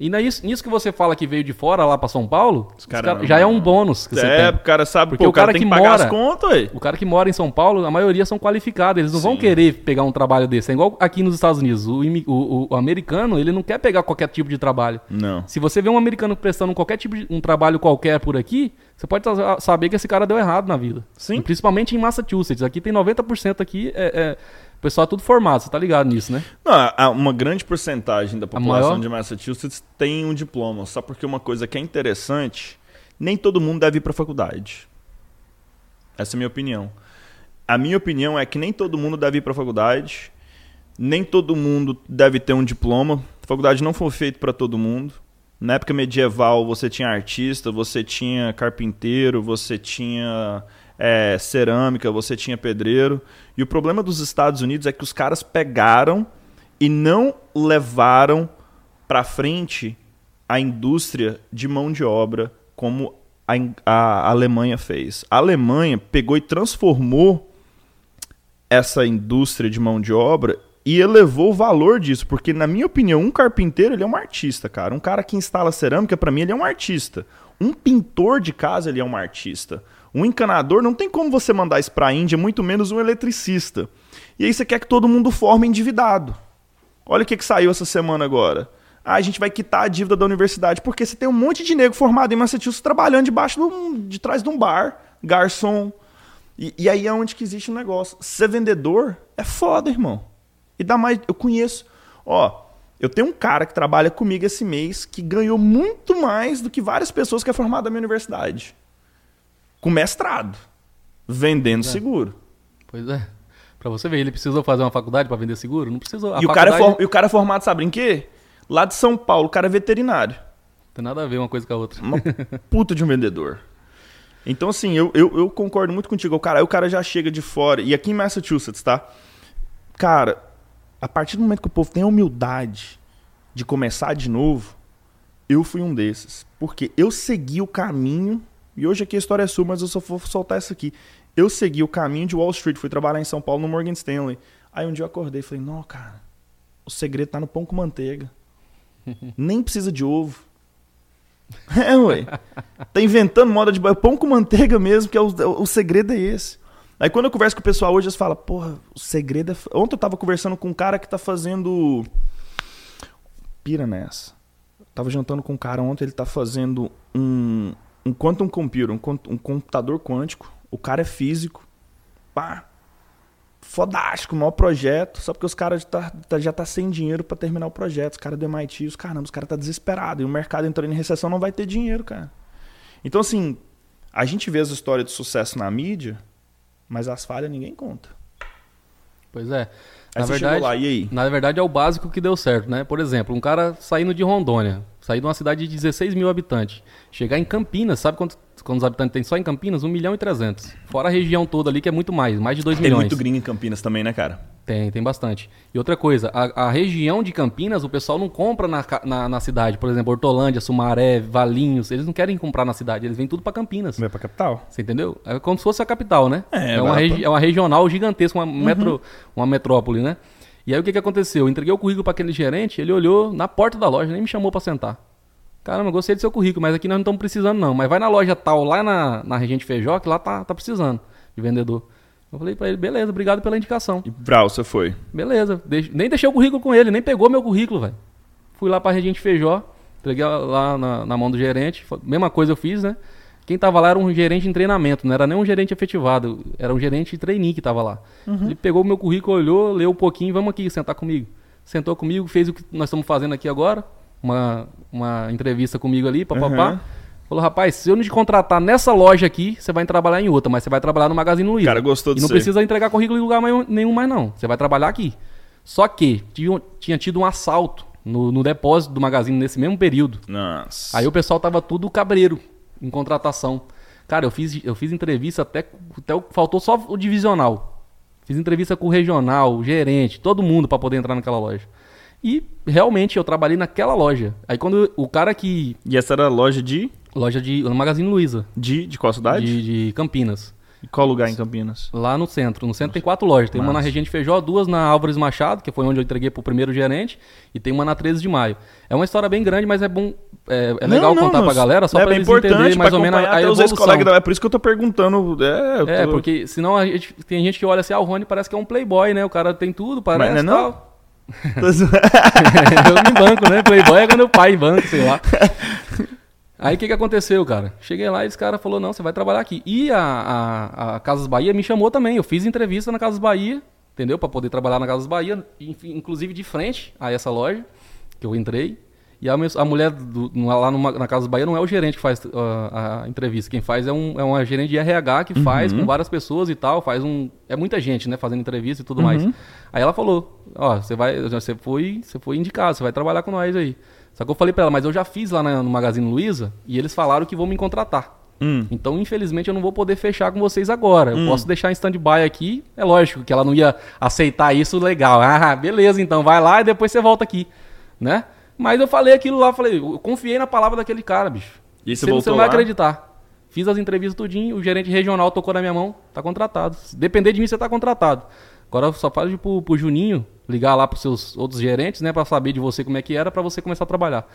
E nisso, que você fala que veio de fora lá pra São Paulo, cara cara- já é um bônus que você É, tem. o cara sabe, Porque pô, o cara tem que mora- as contas, ué. O cara que mora em São Paulo, a maioria são qualificados, eles não vão Sim. querer pegar um trabalho desse. É igual aqui nos Estados Unidos. O, o- o- americano, ele não quer pegar qualquer tipo de trabalho. Não. Se você vê um americano prestando qualquer tipo de um trabalho qualquer por aqui, você pode sa- saber que esse cara deu errado na vida. Sim. E principalmente em Massachusetts. Aqui tem 90% aqui, é, é- o pessoal é tudo formado, você tá ligado nisso, né? Não, uma grande porcentagem da população maior? de Massachusetts tem um diploma. Só porque uma coisa que é interessante, nem todo mundo deve ir pra faculdade. Essa é a minha opinião. A minha opinião é que nem todo mundo deve ir pra faculdade. Nem todo mundo deve ter um diploma. A faculdade não foi feita para todo mundo. Na época medieval, você tinha artista, você tinha carpinteiro, você tinha é, cerâmica, você tinha pedreiro. E o problema dos Estados Unidos é que os caras pegaram e não levaram para frente a indústria de mão de obra como a, a Alemanha fez. A Alemanha pegou e transformou essa indústria de mão de obra e elevou o valor disso, porque na minha opinião, um carpinteiro ele é um artista, cara. Um cara que instala cerâmica, para mim ele é um artista. Um pintor de casa, ele é um artista. Um encanador, não tem como você mandar isso para a Índia, muito menos um eletricista. E aí você quer que todo mundo forme endividado. Olha o que, que saiu essa semana agora. Ah, a gente vai quitar a dívida da universidade, porque você tem um monte de negro formado em Massachusetts trabalhando debaixo do, de trás de um bar, garçom. E, e aí é onde que existe um negócio. Ser vendedor é foda, irmão. E dá mais. Eu conheço. Ó, eu tenho um cara que trabalha comigo esse mês que ganhou muito mais do que várias pessoas que é formado na minha universidade. Com mestrado. Vendendo é. seguro. Pois é. Pra você ver, ele precisou fazer uma faculdade para vender seguro? Não precisou. A e, faculdade... o cara é e o cara é formado, sabe em quê? Lá de São Paulo, o cara é veterinário. Tem nada a ver uma coisa com a outra. Uma puta de um vendedor. Então, assim, eu, eu, eu, concordo muito contigo. O cara, o cara já chega de fora. E aqui em Massachusetts, tá? Cara, a partir do momento que o povo tem a humildade de começar de novo, eu fui um desses. Porque eu segui o caminho. E hoje aqui a história é sua, mas eu só vou soltar essa aqui. Eu segui o caminho de Wall Street, fui trabalhar em São Paulo no Morgan Stanley. Aí um dia eu acordei e falei, não, cara, o segredo tá no pão com manteiga. Nem precisa de ovo. É, ué. Tá inventando moda de pão com manteiga mesmo, que é o, o segredo é esse. Aí quando eu converso com o pessoal hoje, eles falam, porra, o segredo é. Ontem eu tava conversando com um cara que tá fazendo. Pira nessa. tava jantando com um cara ontem, ele tá fazendo um, um quantum computer, um, um computador quântico o cara é físico. Pá. Fodástico, maior projeto. Só porque os caras tá, tá, já tá sem dinheiro para terminar o projeto. Os caras do MIT, os caramba, os caras tá desesperado. E o mercado entrando em recessão não vai ter dinheiro, cara. Então, assim, a gente vê as histórias de sucesso na mídia, mas as falhas ninguém conta. Pois é. Aí na verdade, lá, e aí? Na verdade, é o básico que deu certo, né? Por exemplo, um cara saindo de Rondônia, sair de uma cidade de 16 mil habitantes, chegar em Campinas, sabe quanto, quantos habitantes tem só em Campinas? 1 milhão e 300. Fora a região toda ali, que é muito mais, mais de 2 milhões. Tem muito gringo em Campinas também, né, cara? Tem, tem bastante. E outra coisa, a, a região de Campinas, o pessoal não compra na, na, na, cidade. Por exemplo, Hortolândia, Sumaré, Valinhos, eles não querem comprar na cidade, eles vêm tudo para Campinas. Vem pra capital. Você entendeu? É como se fosse a capital, né? É, é, uma, regi é uma regional gigantesca, uma, uhum. metro, uma metrópole, né? E aí o que, que aconteceu? Eu entreguei o currículo para aquele gerente, ele olhou na porta da loja, nem me chamou para sentar. Caramba, gostei do seu currículo, mas aqui nós não estamos precisando não. Mas vai na loja tal, lá na, na Regente Feijó, que lá tá, tá precisando de vendedor. Eu falei pra ele, beleza, obrigado pela indicação. E pra você foi? Beleza. nem deixei o currículo com ele, nem pegou meu currículo, velho. Fui lá pra Regente Feijó, entreguei lá na, na, mão do gerente. Mesma coisa eu fiz, né? Quem tava lá era um gerente em treinamento, não era nem um gerente efetivado, era um gerente de trainee que tava lá. Uhum. Ele pegou o meu currículo, olhou, leu um pouquinho, vamos aqui sentar comigo. Sentou comigo, fez o que nós estamos fazendo aqui agora uma, uma entrevista comigo ali, papapá. Uhum. Falou, rapaz, se eu não te contratar nessa loja aqui, você vai trabalhar em outra, mas você vai trabalhar no Magazine Luiza. cara gostou E não precisa entregar currículo em lugar nenhum mais, não. Você vai trabalhar aqui. Só que tinha, tinha tido um assalto no, no, depósito do Magazine nesse mesmo período. Nossa. Aí o pessoal tava tudo cabreiro em contratação. Cara, eu fiz, eu fiz entrevista até, até. Faltou só o divisional. Fiz entrevista com o regional, o gerente, todo mundo para poder entrar naquela loja. E realmente eu trabalhei naquela loja. Aí quando o cara que. E essa era a loja de? Loja de. No Magazine Luiza. De, de qual cidade? De, de Campinas. E qual lugar em Campinas? Lá no centro. No centro Nossa. tem quatro lojas. Tem Nossa. uma na Regente Feijó, duas na Álvares Machado, que foi onde eu entreguei pro primeiro gerente, e tem uma na 13 de maio. É uma história bem grande, mas é bom. É, é legal não, não, contar pra galera, só é pra eles entenderem mais ou menos a, a evolução. Colegas, é por isso que eu tô perguntando. É, é, tô... é porque senão a gente, tem gente que olha assim, ah, o Rony parece que é um playboy, né? O cara tem tudo, parece mas, não é tal. eu me banco, né? Playboy é quando o pai banco, sei lá. Aí o que, que aconteceu, cara? Cheguei lá e esse cara falou: não, você vai trabalhar aqui. E a, a, a Casas Bahia me chamou também. Eu fiz entrevista na Casas Bahia, entendeu? Para poder trabalhar na Casas Bahia, inclusive de frente a essa loja que eu entrei. E a, a mulher do- lá numa- na Casa Bahia não é o gerente que faz ah, a, entrevista. Quem faz é, um, é uma gerente de RH que faz com várias pessoas e tal. Faz um. É muita gente, né? Fazendo entrevista e tudo mais. Aí ela falou: Ó, você vai. Você foi, você foi indicado, você vai trabalhar com nós aí. Só que eu falei pra ela, mas eu já fiz lá na- no Magazine Luiza e eles falaram que vão me contratar. Hum. Então, infelizmente, eu não vou poder fechar com vocês agora. Eu posso deixar em stand-by aqui. É lógico que ela não ia aceitar isso legal. Ah, beleza, então vai lá e depois você volta aqui, né? Mas eu falei aquilo lá, falei, eu confiei na palavra daquele cara, bicho. E você você não vai lá? acreditar. Fiz as entrevistas tudinho, o gerente regional tocou na minha mão, tá contratado. Se depender de mim, você tá contratado. Agora só falo pro, pro Juninho ligar lá pros seus outros gerentes, né, Pra saber de você como é que era, pra você começar a trabalhar.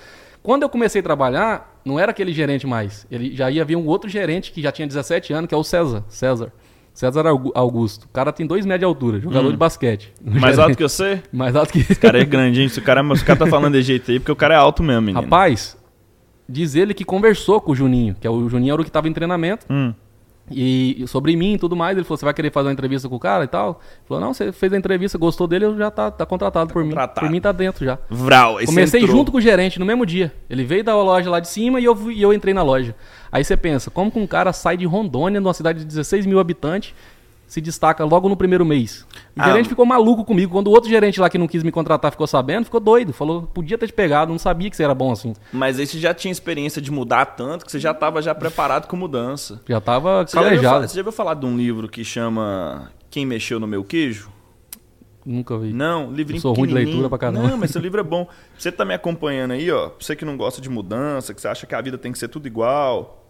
Quando eu comecei a trabalhar, não era aquele gerente mais. Ele já ia vir um outro gerente que já tinha 17 anos, que é o César. César. César Augu- Augusto. O cara tem dois metros de altura, jogador de basquete. Hum. Mais alto que você? Mais alto que O cara é grandinho. Se o cara, o cara tá falando de jeito aí, porque o cara é alto mesmo, menino. Rapaz, diz ele que conversou com o Juninho, que é o Juninho era o que tava em treinamento. Hum. E sobre mim e tudo mais, ele falou: Você vai querer fazer uma entrevista com o cara e tal? Ele falou: Não, você fez a entrevista, gostou dele, eu já tá, tá contratado por contratado. mim. Por mim tá dentro já. Vral, Comecei entrou. junto com o gerente no mesmo dia. Ele veio da loja lá de cima e eu, e eu entrei na loja. Aí você pensa: como que um cara sai de Rondônia, numa cidade de 16 mil habitantes, se destaca logo no primeiro mês? O Ah. gerente ficou maluco comigo. Quando o outro gerente lá que não quis me contratar ficou sabendo, ficou doido. Falou: Podia ter te pegado, não sabia que você era bom assim. Mas aí você já tinha experiência de mudar tanto que você já tava já preparado com mudança. Já tava Você já, viu, calejado. falar- você já viu falar de um livro que chama Quem Mexeu no Meu Queijo? Nunca vi. Não, livrinho Eu sou ruim de leitura pra caramba. Não, mas esse livro é bom. Você tá me acompanhando aí, ó. Pra Você que não gosta de mudança, que você acha que a vida tem que ser tudo igual.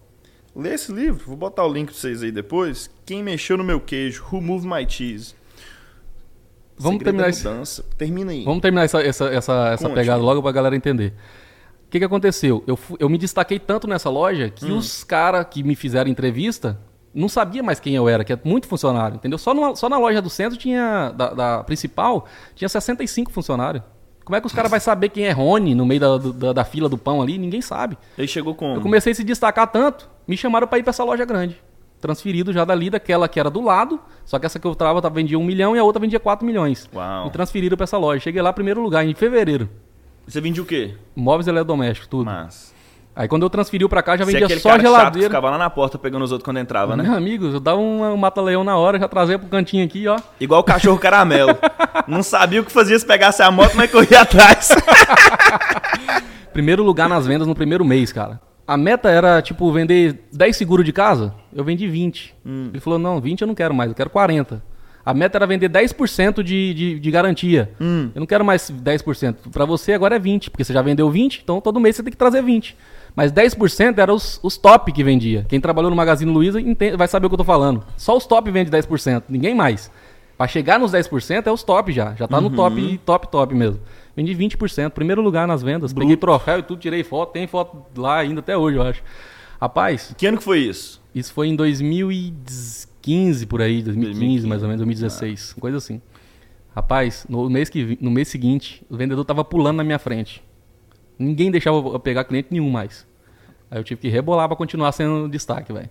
Lê esse livro. Vou botar o link pra vocês aí depois. Quem Mexeu no Meu Queijo? Who Moved My Cheese? Vamos Segredo terminar esse-. Termina aí. Vamos terminar essa, essa, essa, essa pegada logo pra galera entender. O que, que aconteceu? Eu, eu me destaquei tanto nessa loja que Hum. os caras que me fizeram entrevista não sabia mais quem eu era, que é muito funcionário, entendeu? Só, numa- só na loja do centro tinha, da, da principal, tinha 65 funcionários. Como é que os caras vão saber quem é Rony no meio da, da, da fila do pão ali? Ninguém sabe. Aí chegou com. Eu comecei a se destacar tanto, me chamaram pra ir pra essa loja grande. Transferido já dali daquela que era do lado, só que essa que eu trava tá, vendia um milhão e a outra vendia 4 milhões. Uau. Me transferiram pra essa loja. Cheguei lá primeiro lugar, em fevereiro. Você vendia o quê? Móveis eletrodomésticos, tudo. Mas. Aí quando eu transferi pra cá, já Você é vendia só cara chato geladeira. ficava lá na porta pegando os outros quando entrava, né? Meu amigo, eu dava um, um mata-leão na hora, já trazia pro cantinho aqui, ó. Igual o cachorro caramelo. não sabia o que fazia se pegasse a moto, mas corria atrás. Primeiro lugar nas vendas no primeiro mês, cara. A meta era, tipo, vender 10 seguros de casa, eu vendi 20. Hum. Ele falou, não, 20 eu não quero mais, eu quero 40. A meta era vender 10% de, de, de garantia. Hum. Eu não quero mais 10%. Pra você agora é 20, porque você já vendeu 20, então todo mês você tem que trazer 20. Mas 10% eram os, os top que vendia. Quem trabalhou no Magazine Luiza entende- vai saber o que eu tô falando. Só os top vende 10%, ninguém mais. Pra chegar nos 10% é os top já. Já tá no Uhum. top, top, top mesmo. Vendi 20%, primeiro lugar nas vendas. Peguei troféu e tudo, tirei foto. Tem foto lá ainda até hoje, eu acho. Rapaz, que ano que foi isso? isso foi em 2015, por aí, 2015, 2015. mais ou menos, 2016, coisa assim. Rapaz, no mês, que, no mês seguinte, o vendedor tava pulando na minha frente. Ninguém deixava eu pegar cliente nenhum mais. Aí eu tive que rebolar pra continuar sendo destaque, velho.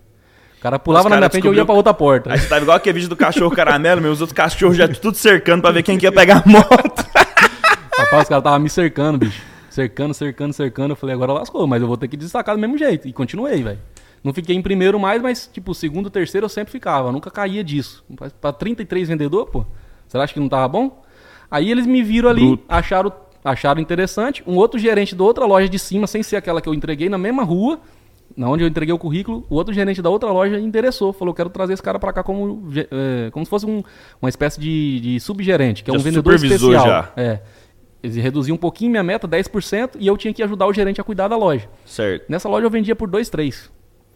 O cara pulava Os na cara minha frente e eu ia pra outra porta. Aí você tava igual aquele vídeo do cachorro caramelo, meus outros cachorros já tudo cercando pra ver quem que ia pegar a moto. Rapaz, os caras estavam me cercando, bicho. Cercando, cercando, cercando. Eu falei, agora lascou, mas eu vou ter que destacar do mesmo jeito. E continuei, velho. Não fiquei em primeiro mais, mas, tipo, segundo, terceiro eu sempre ficava. Eu nunca caía disso. Pra- Pra 33 vendedor, pô. Acha que não tava bom? Aí eles me viram ali, Bruto. acharam, acharam interessante. Um outro gerente da outra loja de cima, sem ser aquela que eu entreguei, na mesma rua, na onde eu entreguei o currículo, o outro gerente da outra loja interessou. Falou, quero trazer esse cara pra cá como, eh, como se fosse um- uma espécie de, de subgerente, que é Já um vendedor supervisou especial. já. É. Eles reduziam um pouquinho minha meta, 10%, e eu tinha que ajudar o gerente a cuidar da loja. Certo. Nessa loja eu vendia por 2, 3.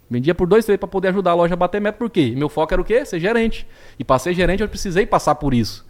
Vendia por 2, 3 para poder ajudar a loja a bater meta, por quê? Meu foco era o quê? Ser gerente. E para ser gerente eu precisei passar por isso.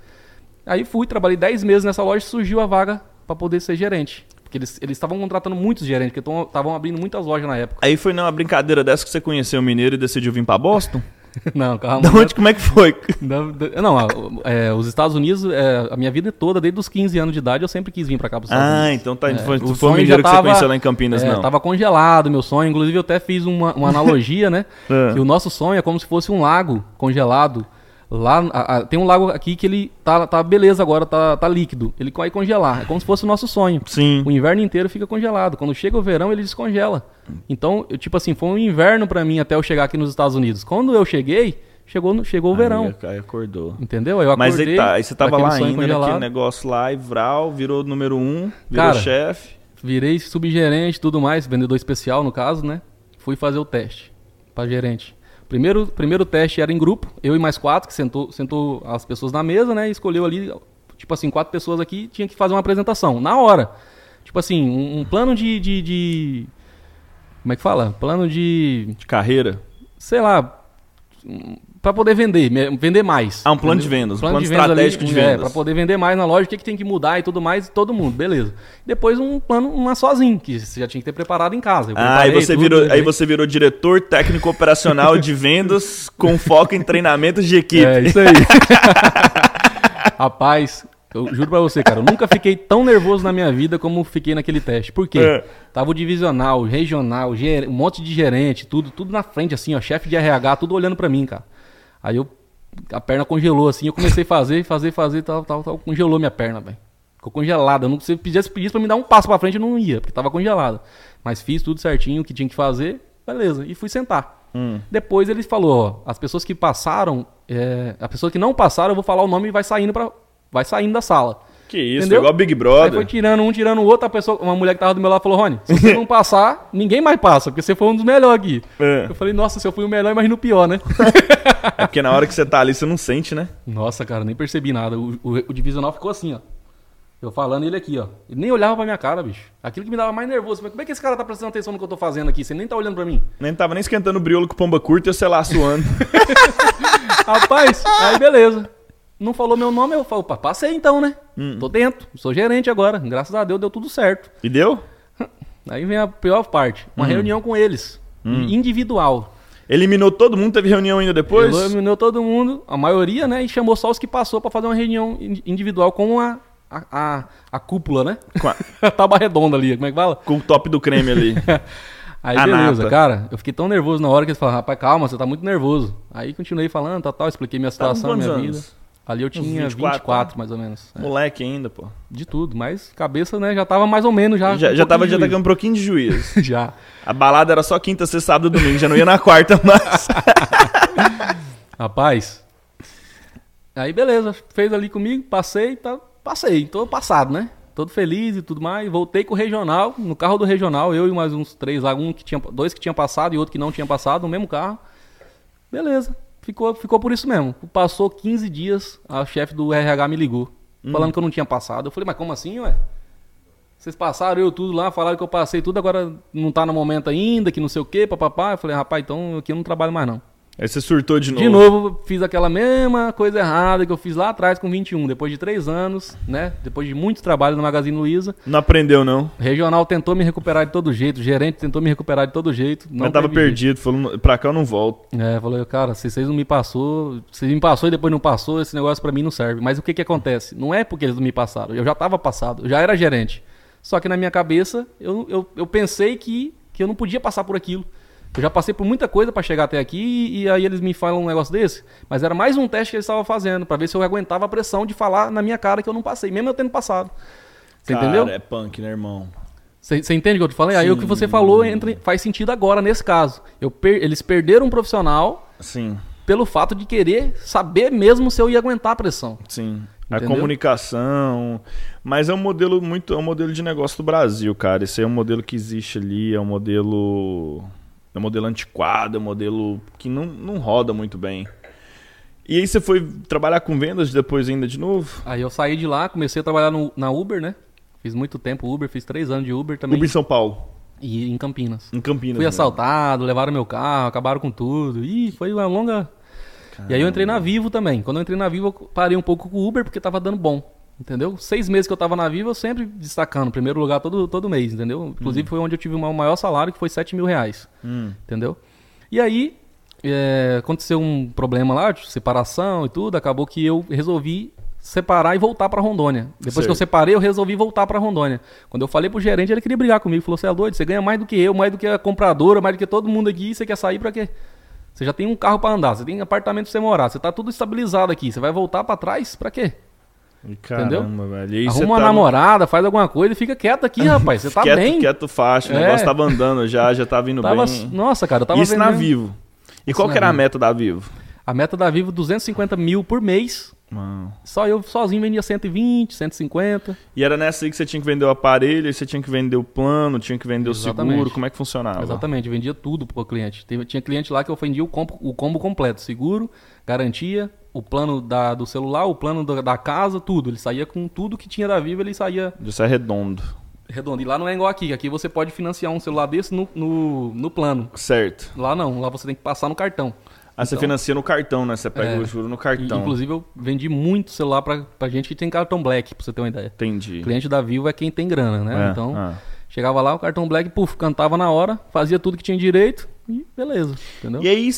Aí fui, trabalhei 10 meses nessa loja e surgiu a vaga para poder ser gerente. Porque eles estavam contratando muitos gerentes, porque estavam abrindo muitas lojas na época. Aí foi numa brincadeira dessa que você conheceu o mineiro e decidiu vir pra Boston? não, calma. Da onde, como é que foi? Não, não, é, os Estados Unidos, é, a minha vida toda, desde os 15 anos de idade, eu sempre quis vir para cá para os Estados Unidos. Ah, então tá. É, foi, o foi mineiro já que você tava- conheceu lá em Campinas, é, não. Tava congelado meu sonho. Inclusive, eu até fiz uma, uma analogia, né? É. Que o nosso sonho é como se fosse um lago congelado Lá a- a- tem um lago aqui que ele tá, tá beleza agora, tá, tá líquido. Ele vai congelar. É como se fosse o nosso sonho. Sim. O inverno inteiro fica congelado. Quando chega o verão, ele descongela. Então, eu, tipo assim, foi um inverno pra mim até eu chegar aqui nos Estados Unidos. Quando eu cheguei, chegou, no- chegou o verão. Aí, aí acordou. Entendeu? Eu Mas acordei aí, tá, aí você tava lá ainda, congelado. naquele negócio lá, e Vral virou número um, virou chefe. Virei subgerente e tudo mais, vendedor especial no caso, né? Fui fazer o teste pra gerente. Primeiro, primeiro teste era em grupo, eu e mais quatro, que sentou, sentou as pessoas na mesa, né? E escolheu ali, tipo assim, quatro pessoas aqui, tinha que fazer uma apresentação, na hora. Tipo assim, um, um plano de, de, de- Como é que fala? Plano de. De carreira. Sei lá. Pra poder vender, vender mais. Ah, um plano de entendeu? vendas, um plano estratégico de É, vendas. pra poder vender mais na loja, o que, que tem que mudar e tudo mais, todo mundo, beleza. Depois um plano, uma sozinho, que você já tinha que ter preparado em casa. Ah, aí você, tudo, virou, aí você virou diretor técnico operacional de vendas com foco em treinamentos de equipe. É, isso aí. Rapaz, eu juro pra você, cara, eu nunca fiquei tão nervoso na minha vida como fiquei naquele teste. Por quê? É. Tava o divisional, o regional, um monte de gerente, tudo, tudo na frente, assim, ó, chefe de RH, tudo olhando pra mim, cara. Aí eu, a perna congelou, assim, eu comecei a fazer, fazer, fazer, tal, tal, tal, congelou minha perna, velho. Ficou congelada. Não, se pedisse, pedisse pra me dar um passo pra frente, eu não ia, porque tava congelada. Mas fiz tudo certinho, o que tinha que fazer, beleza, e fui sentar. Hum. Depois ele falou, ó, as pessoas que passaram, é, a pessoa que não passaram, eu vou falar o nome e vai saindo para vai saindo da sala. Que isso, Entendeu? igual Big Aí Brother. foi tirando um, tirando o outro, a pessoa, uma mulher que tava do meu lado falou, Rony, se você não passar, ninguém mais passa, porque você foi um dos melhores aqui. É. Eu falei, nossa, se eu fui o melhor, imagina o pior, né? É porque na hora que você tá ali, você não sente, né? nossa, cara, nem percebi nada. O, o, o divisional ficou assim, ó. Eu falando ele aqui, ó. Ele nem olhava pra minha cara, bicho. Aquilo que me dava mais nervoso. Falei, Como é que esse cara tá prestando atenção no que eu tô fazendo aqui? Você nem tá olhando pra mim. Nem tava nem esquentando o briolo com pomba curta e você lá suando. Rapaz, aí beleza. Não falou meu nome, eu falo, "Opa, passei então, né? Tô dentro, sou gerente agora. Graças a Deus deu tudo certo. e deu? Aí vem a pior parte, uma reunião com eles, individual. Eliminou todo mundo, teve reunião ainda depois? Eliminou todo mundo, a maioria, né? E chamou só os que passou pra fazer uma reunião in- individual com a, a, a, a cúpula, né? Com, a- a tábua redonda ali, como é que fala? com o top do creme ali. Aí A beleza, nata. cara, eu fiquei tão nervoso na hora que eles falaram, rapaz, calma, você tá muito nervoso. Aí continuei falando, tal, tal, expliquei minha com situação, minha quantos vida. Ali eu tinha 24, 24, mais ou menos. É. Moleque ainda, pô. De tudo, mas cabeça, né, já tava mais ou menos já. Já, um já tava já com um pouquinho de juízo. já. A balada era só quinta, sexta, sábado e domingo. Já não ia na quarta mais. Rapaz. Aí beleza, fez ali comigo, passei, tá, passei, tô passado, né? Todo feliz e tudo mais. Voltei com o regional, no carro do regional, eu e mais uns três lá, um que tinha, dois que tinha passado e outro que não tinha passado, no mesmo carro. Beleza. Ficou, ficou por isso mesmo. Passou 15 dias, a chefe do RH me ligou, falando que eu não tinha passado. Eu falei, mas como assim, ué? Vocês passaram eu tudo lá, falaram que eu passei tudo, agora não tá no momento ainda, que não sei o quê, papapá. Eu falei, rapaz, então aqui eu não trabalho mais não. Aí você surtou de novo. De novo, fiz aquela mesma coisa errada que eu fiz lá atrás com 21, depois de três anos, né? Depois de muito trabalho no Magazine Luiza. Não aprendeu, não. Regional tentou me recuperar de todo jeito, o gerente tentou me recuperar de todo jeito. Não Mas tava jeito. perdido. Falou, pra cá eu não volto. É, falou, cara, se vocês não me passou, se me passou e depois não passou, esse negócio pra mim não serve. Mas o que que acontece? Não é porque eles não me passaram, eu já tava passado, eu já era gerente. Só que na minha cabeça, eu, eu, eu pensei que, que eu não podia passar por aquilo. Eu já passei por muita coisa pra chegar até aqui e, aí eles me falam um negócio desse. Mas era mais um teste que eles estavam fazendo pra ver se eu aguentava a pressão de falar na minha cara que eu não passei, mesmo eu tendo passado. Você Cara, entendeu? é punk, né, irmão? Você você entende o que eu te falei? Aí o que você falou entra, faz sentido agora nesse caso. Eu per- eles perderam um profissional Sim, pelo fato de querer saber mesmo se eu ia aguentar a pressão. sim. A Entendeu? comunicação. Mas é um modelo muito. É um modelo de negócio do Brasil, cara. Esse aí é um modelo que existe ali, é um modelo. É um modelo antiquado, é um modelo que não, não roda muito bem. E aí você foi trabalhar com vendas depois ainda de novo? Aí eu saí de lá, comecei a trabalhar no- na Uber, né? Fiz muito tempo Uber, fiz três anos de Uber também. Uber em São Paulo, E em Campinas. em Campinas. Fui mesmo. assaltado, levaram meu carro, acabaram com tudo. Ih, foi uma longa. E aí eu entrei na Vivo também. Quando eu entrei na Vivo, eu parei um pouco com o Uber porque tava dando bom. Entendeu? Seis meses que eu tava na Vivo, eu sempre destacando. Primeiro lugar todo, todo mês, entendeu? Inclusive foi onde eu tive o maior salário, que foi 7 mil reais. Hum. Entendeu? E aí, é, aconteceu um problema lá, de separação e tudo. Acabou que eu resolvi separar e voltar pra Rondônia. Depois que eu separei, eu resolvi voltar pra Rondônia. Quando eu falei pro gerente, ele queria brigar comigo. Falou: Você é doido? Você ganha mais do que eu, mais do que a compradora, mais do que todo mundo aqui. Você quer sair pra quê? Você já tem um carro pra andar, você tem apartamento pra você morar, você tá tudo estabilizado aqui. Você vai voltar pra trás pra quê? Caramba, velho. E Arruma uma tá- namorada, faz alguma coisa e fica quieto aqui, rapaz. Você tá quieto, bem. Quieto faixa, o É. negócio tava andando já, já tava indo Tava, bem. nossa, cara, eu tava Isso na Vivo. E Isso qual que era a meta da Vivo? A meta da Vivo, 250 mil por mês. Mano. Só eu sozinho vendia 120, 150. E era nessa aí que você tinha que vender o aparelho, você tinha que vender o plano, tinha que vender o Exatamente. seguro, como é que funcionava? Exatamente, vendia tudo pro cliente. Tinha cliente lá que eu vendia o combo, o combo completo: seguro, garantia, o plano da, do celular, o plano da, da casa, tudo. Ele saía com tudo que tinha da Vivo, ele saía Isso é redondo. redondo. E lá não é igual aqui. Aqui você pode financiar um celular desse no, no, no plano. Certo. Lá não, lá você tem que passar no cartão. Você Então- financia no cartão, né? Você pega É. o juro no E, cartão. inclusive eu vendi muito celular pra, pra gente que tem cartão black, pra você ter uma ideia. Entendi. O cliente da Vivo é quem tem grana, né? É, então, ah. chegava lá, o cartão black, puf, cantava na hora, fazia tudo que tinha direito e beleza, entendeu? E aí,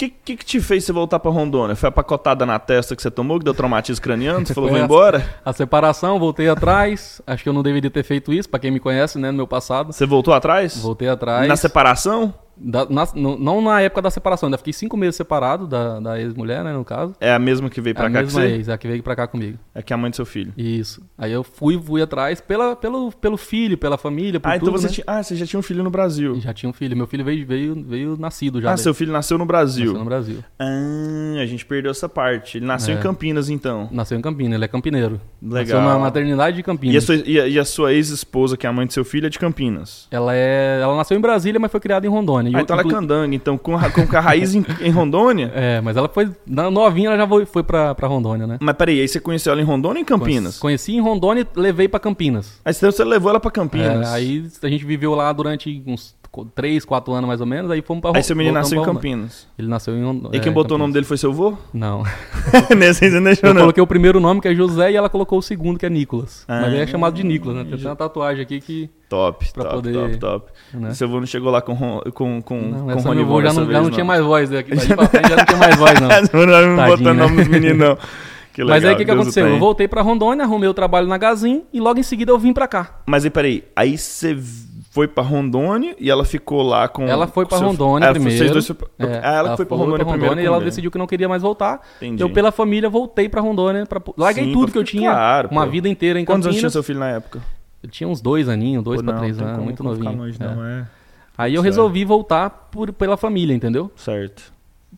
que, que que te fez você voltar pra Rondônia? Foi a pacotada na testa que você tomou, que deu traumatismo craniano? Você falou, vou embora? A separação, voltei atrás. Acho que eu não deveria ter feito isso, pra quem me conhece, né, no meu passado. Você voltou atrás? Voltei atrás. Na separação? Da- na- no- não na época da separação, ainda fiquei cinco meses separado da, da ex-mulher, né, no caso. É a mesma que veio pra a cá que mesma você? ex, a que veio pra cá comigo. É que é a mãe do seu filho. Isso. Aí eu fui, fui atrás pela, pelo, pelo filho, pela família, por ah, tudo, então você né? tinha. Ah, você já tinha um filho no Brasil. Já tinha um filho. Meu filho veio, veio, veio nascido já. Ah, daí. seu filho nasceu no Brasil. Nasceu no Brasil. Ah, a gente perdeu essa parte. Ele nasceu É. em Campinas, então. Nasceu em Campinas, ele é campineiro. Legal. Nasceu na maternidade de Campinas. E a sua, e a- e a sua ex-esposa, que é a mãe do seu filho, é de Campinas. Ela é. Ela nasceu em Brasília, mas foi criada em Rondônia. E Ah, então ela é candanga. Então, com, a- com a raiz em, em Rondônia. É, mas ela foi. na- Novinha, ela já foi, foi pra, pra Rondônia, né? Mas peraí, aí você conheceu ela em Rondônia ou em Campinas? Conheci em Rondônia e levei pra Campinas. Aí então você levou ela pra Campinas. É, aí a gente viveu lá durante uns 3, 4 anos mais ou menos. Aí fomos pra Aí seu menino nasceu em Rondônia. Campinas. Ele nasceu em Rondônia. E quem botou o nome dele foi seu avô? Não. Nesse você não deixou, Eu não. coloquei o primeiro nome, que é José, e ela colocou o segundo, que é Nicolas. Ah. Mas ele é chamado de Nicolas, né? Tem até uma tatuagem aqui que. Top, Pra top, poder- top, top. né? Seu não chegou lá com, com, com, Não, com Rony Von já não, já não tinha mais voz. Daqui daqui pra frente já não tinha mais voz, não. Não vai me botando né? nome dos meninos, não. Que Mas aí legal, o que, que aconteceu? Eu voltei pra Rondônia, arrumei o trabalho na Gazin e logo em seguida eu vim pra cá. Mas aí, peraí. Aí você foi pra Rondônia e ela ficou lá com. Ela foi pra seu- Rondônia Ah, primeiro. Vocês dois foi pra... É, ah, ela, que foi pra Rondônia primeiro. e ela decidiu que não queria mais voltar. Entendi. Eu, pela família, voltei pra Rondônia. Pra... Larguei Sim, tudo pra- que eu tinha. claro, uma pô. vida inteira em Quantos anos tinha seu filho na época? Eu tinha uns dois aninhos, dois Pô, pra não, três anos, como- muito como novinho. longe, É. não, é. Aí eu Certo. resolvi voltar por, pela família, entendeu? Certo.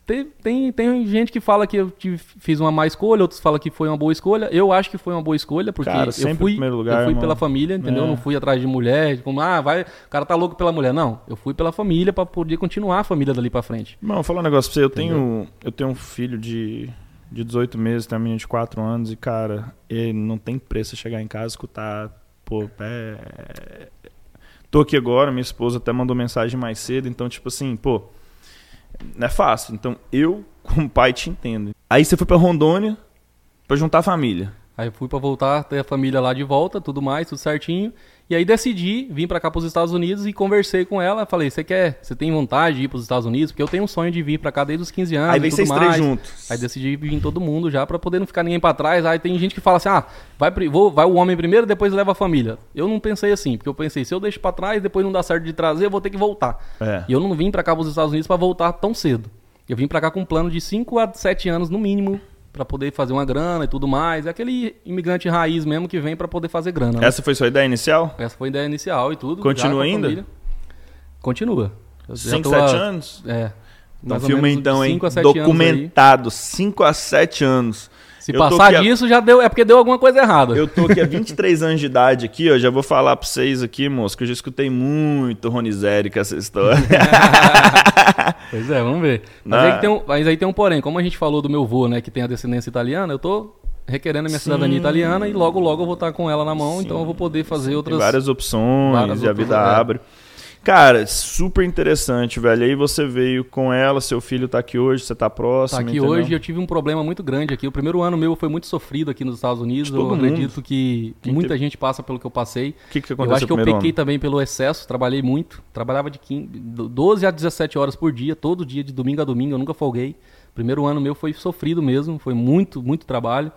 Tem, tem, tem gente que fala que eu fiz uma má escolha, outros falam que foi uma boa escolha. Eu acho que foi uma boa escolha, porque Cara, eu sempre fui, lugar, eu fui irmão. pela família, entendeu? É. Não fui atrás de mulher, como, ah, vai, o cara tá louco pela mulher. Não, eu fui pela família pra poder continuar a família dali pra frente. Vou falar um negócio pra você. Eu tenho, eu tenho um filho de, de 18 meses, tem uma menina de 4 anos e, cara, ele não tem preço chegar em casa e escutar, pô, é... Tô aqui agora, minha esposa até mandou mensagem mais cedo, então, tipo assim, pô, não é fácil. Então, eu, como pai, te entendo. Aí você foi pra Rondônia pra juntar a família. Aí fui pra voltar, ter a família lá de volta, tudo mais, tudo certinho. E aí decidi vir pra cá pros Estados Unidos e conversei com ela. Falei, você quer, você tem vontade de ir pros Estados Unidos? Porque eu tenho um sonho de vir pra cá desde os 15 anos. Aí vem vocês três juntos. Aí decidi vir todo mundo já pra poder não ficar ninguém pra trás. Aí tem gente que fala assim: ah, vai, vou, vai o homem primeiro, depois leva a família. Eu não pensei assim, porque eu pensei, se eu deixo pra trás, depois não dá certo de trazer, eu vou ter que voltar. É. E eu não vim pra cá pros Estados Unidos pra voltar tão cedo. Eu vim pra cá com um plano de 5 a 7 anos no mínimo. Pra poder fazer uma grana e tudo mais. É aquele imigrante raiz mesmo que vem pra poder fazer grana. né? Essa foi sua ideia inicial? Essa foi a ideia inicial e tudo. Continua ainda? Continua. Eu já 5, tô 7 há- anos? É. Então, de então, hein? cinco a sete anos aí. Documentado, 5 a 7 anos. Se Eu passar aqui a- disso, já deu. É porque deu alguma coisa errada. Eu tô aqui há 23 anos de idade aqui, ó. Já vou falar pra vocês aqui, moço, que eu já escutei muito Ronizeri com essa história. Pois é, vamos ver. Mas, Não. aí tem um, mas aí tem um porém. Como a gente falou do meu vô, né, que tem a descendência italiana, eu tô requerendo a minha Sim. cidadania italiana e logo, logo eu vou estar com ela na mão, Sim. então eu vou poder fazer Tem outras. várias opções várias e a vida é. Cara, super interessante, velho. Aí você veio com ela, seu filho tá aqui hoje, você tá próximo. Tá aqui entendeu? hoje eu tive um problema muito grande aqui. O primeiro ano meu foi muito sofrido aqui nos Estados Unidos. Todo eu mundo. acredito que Quem muita teve- gente passa pelo que eu passei. O que, que Eu aconteceu acho que eu pequei ano? também pelo excesso, trabalhei muito. Trabalhava de 15, do- 12 a 17 horas por dia, todo dia, de domingo a domingo, eu nunca folguei. Primeiro ano meu foi sofrido mesmo, foi muito, muito trabalho.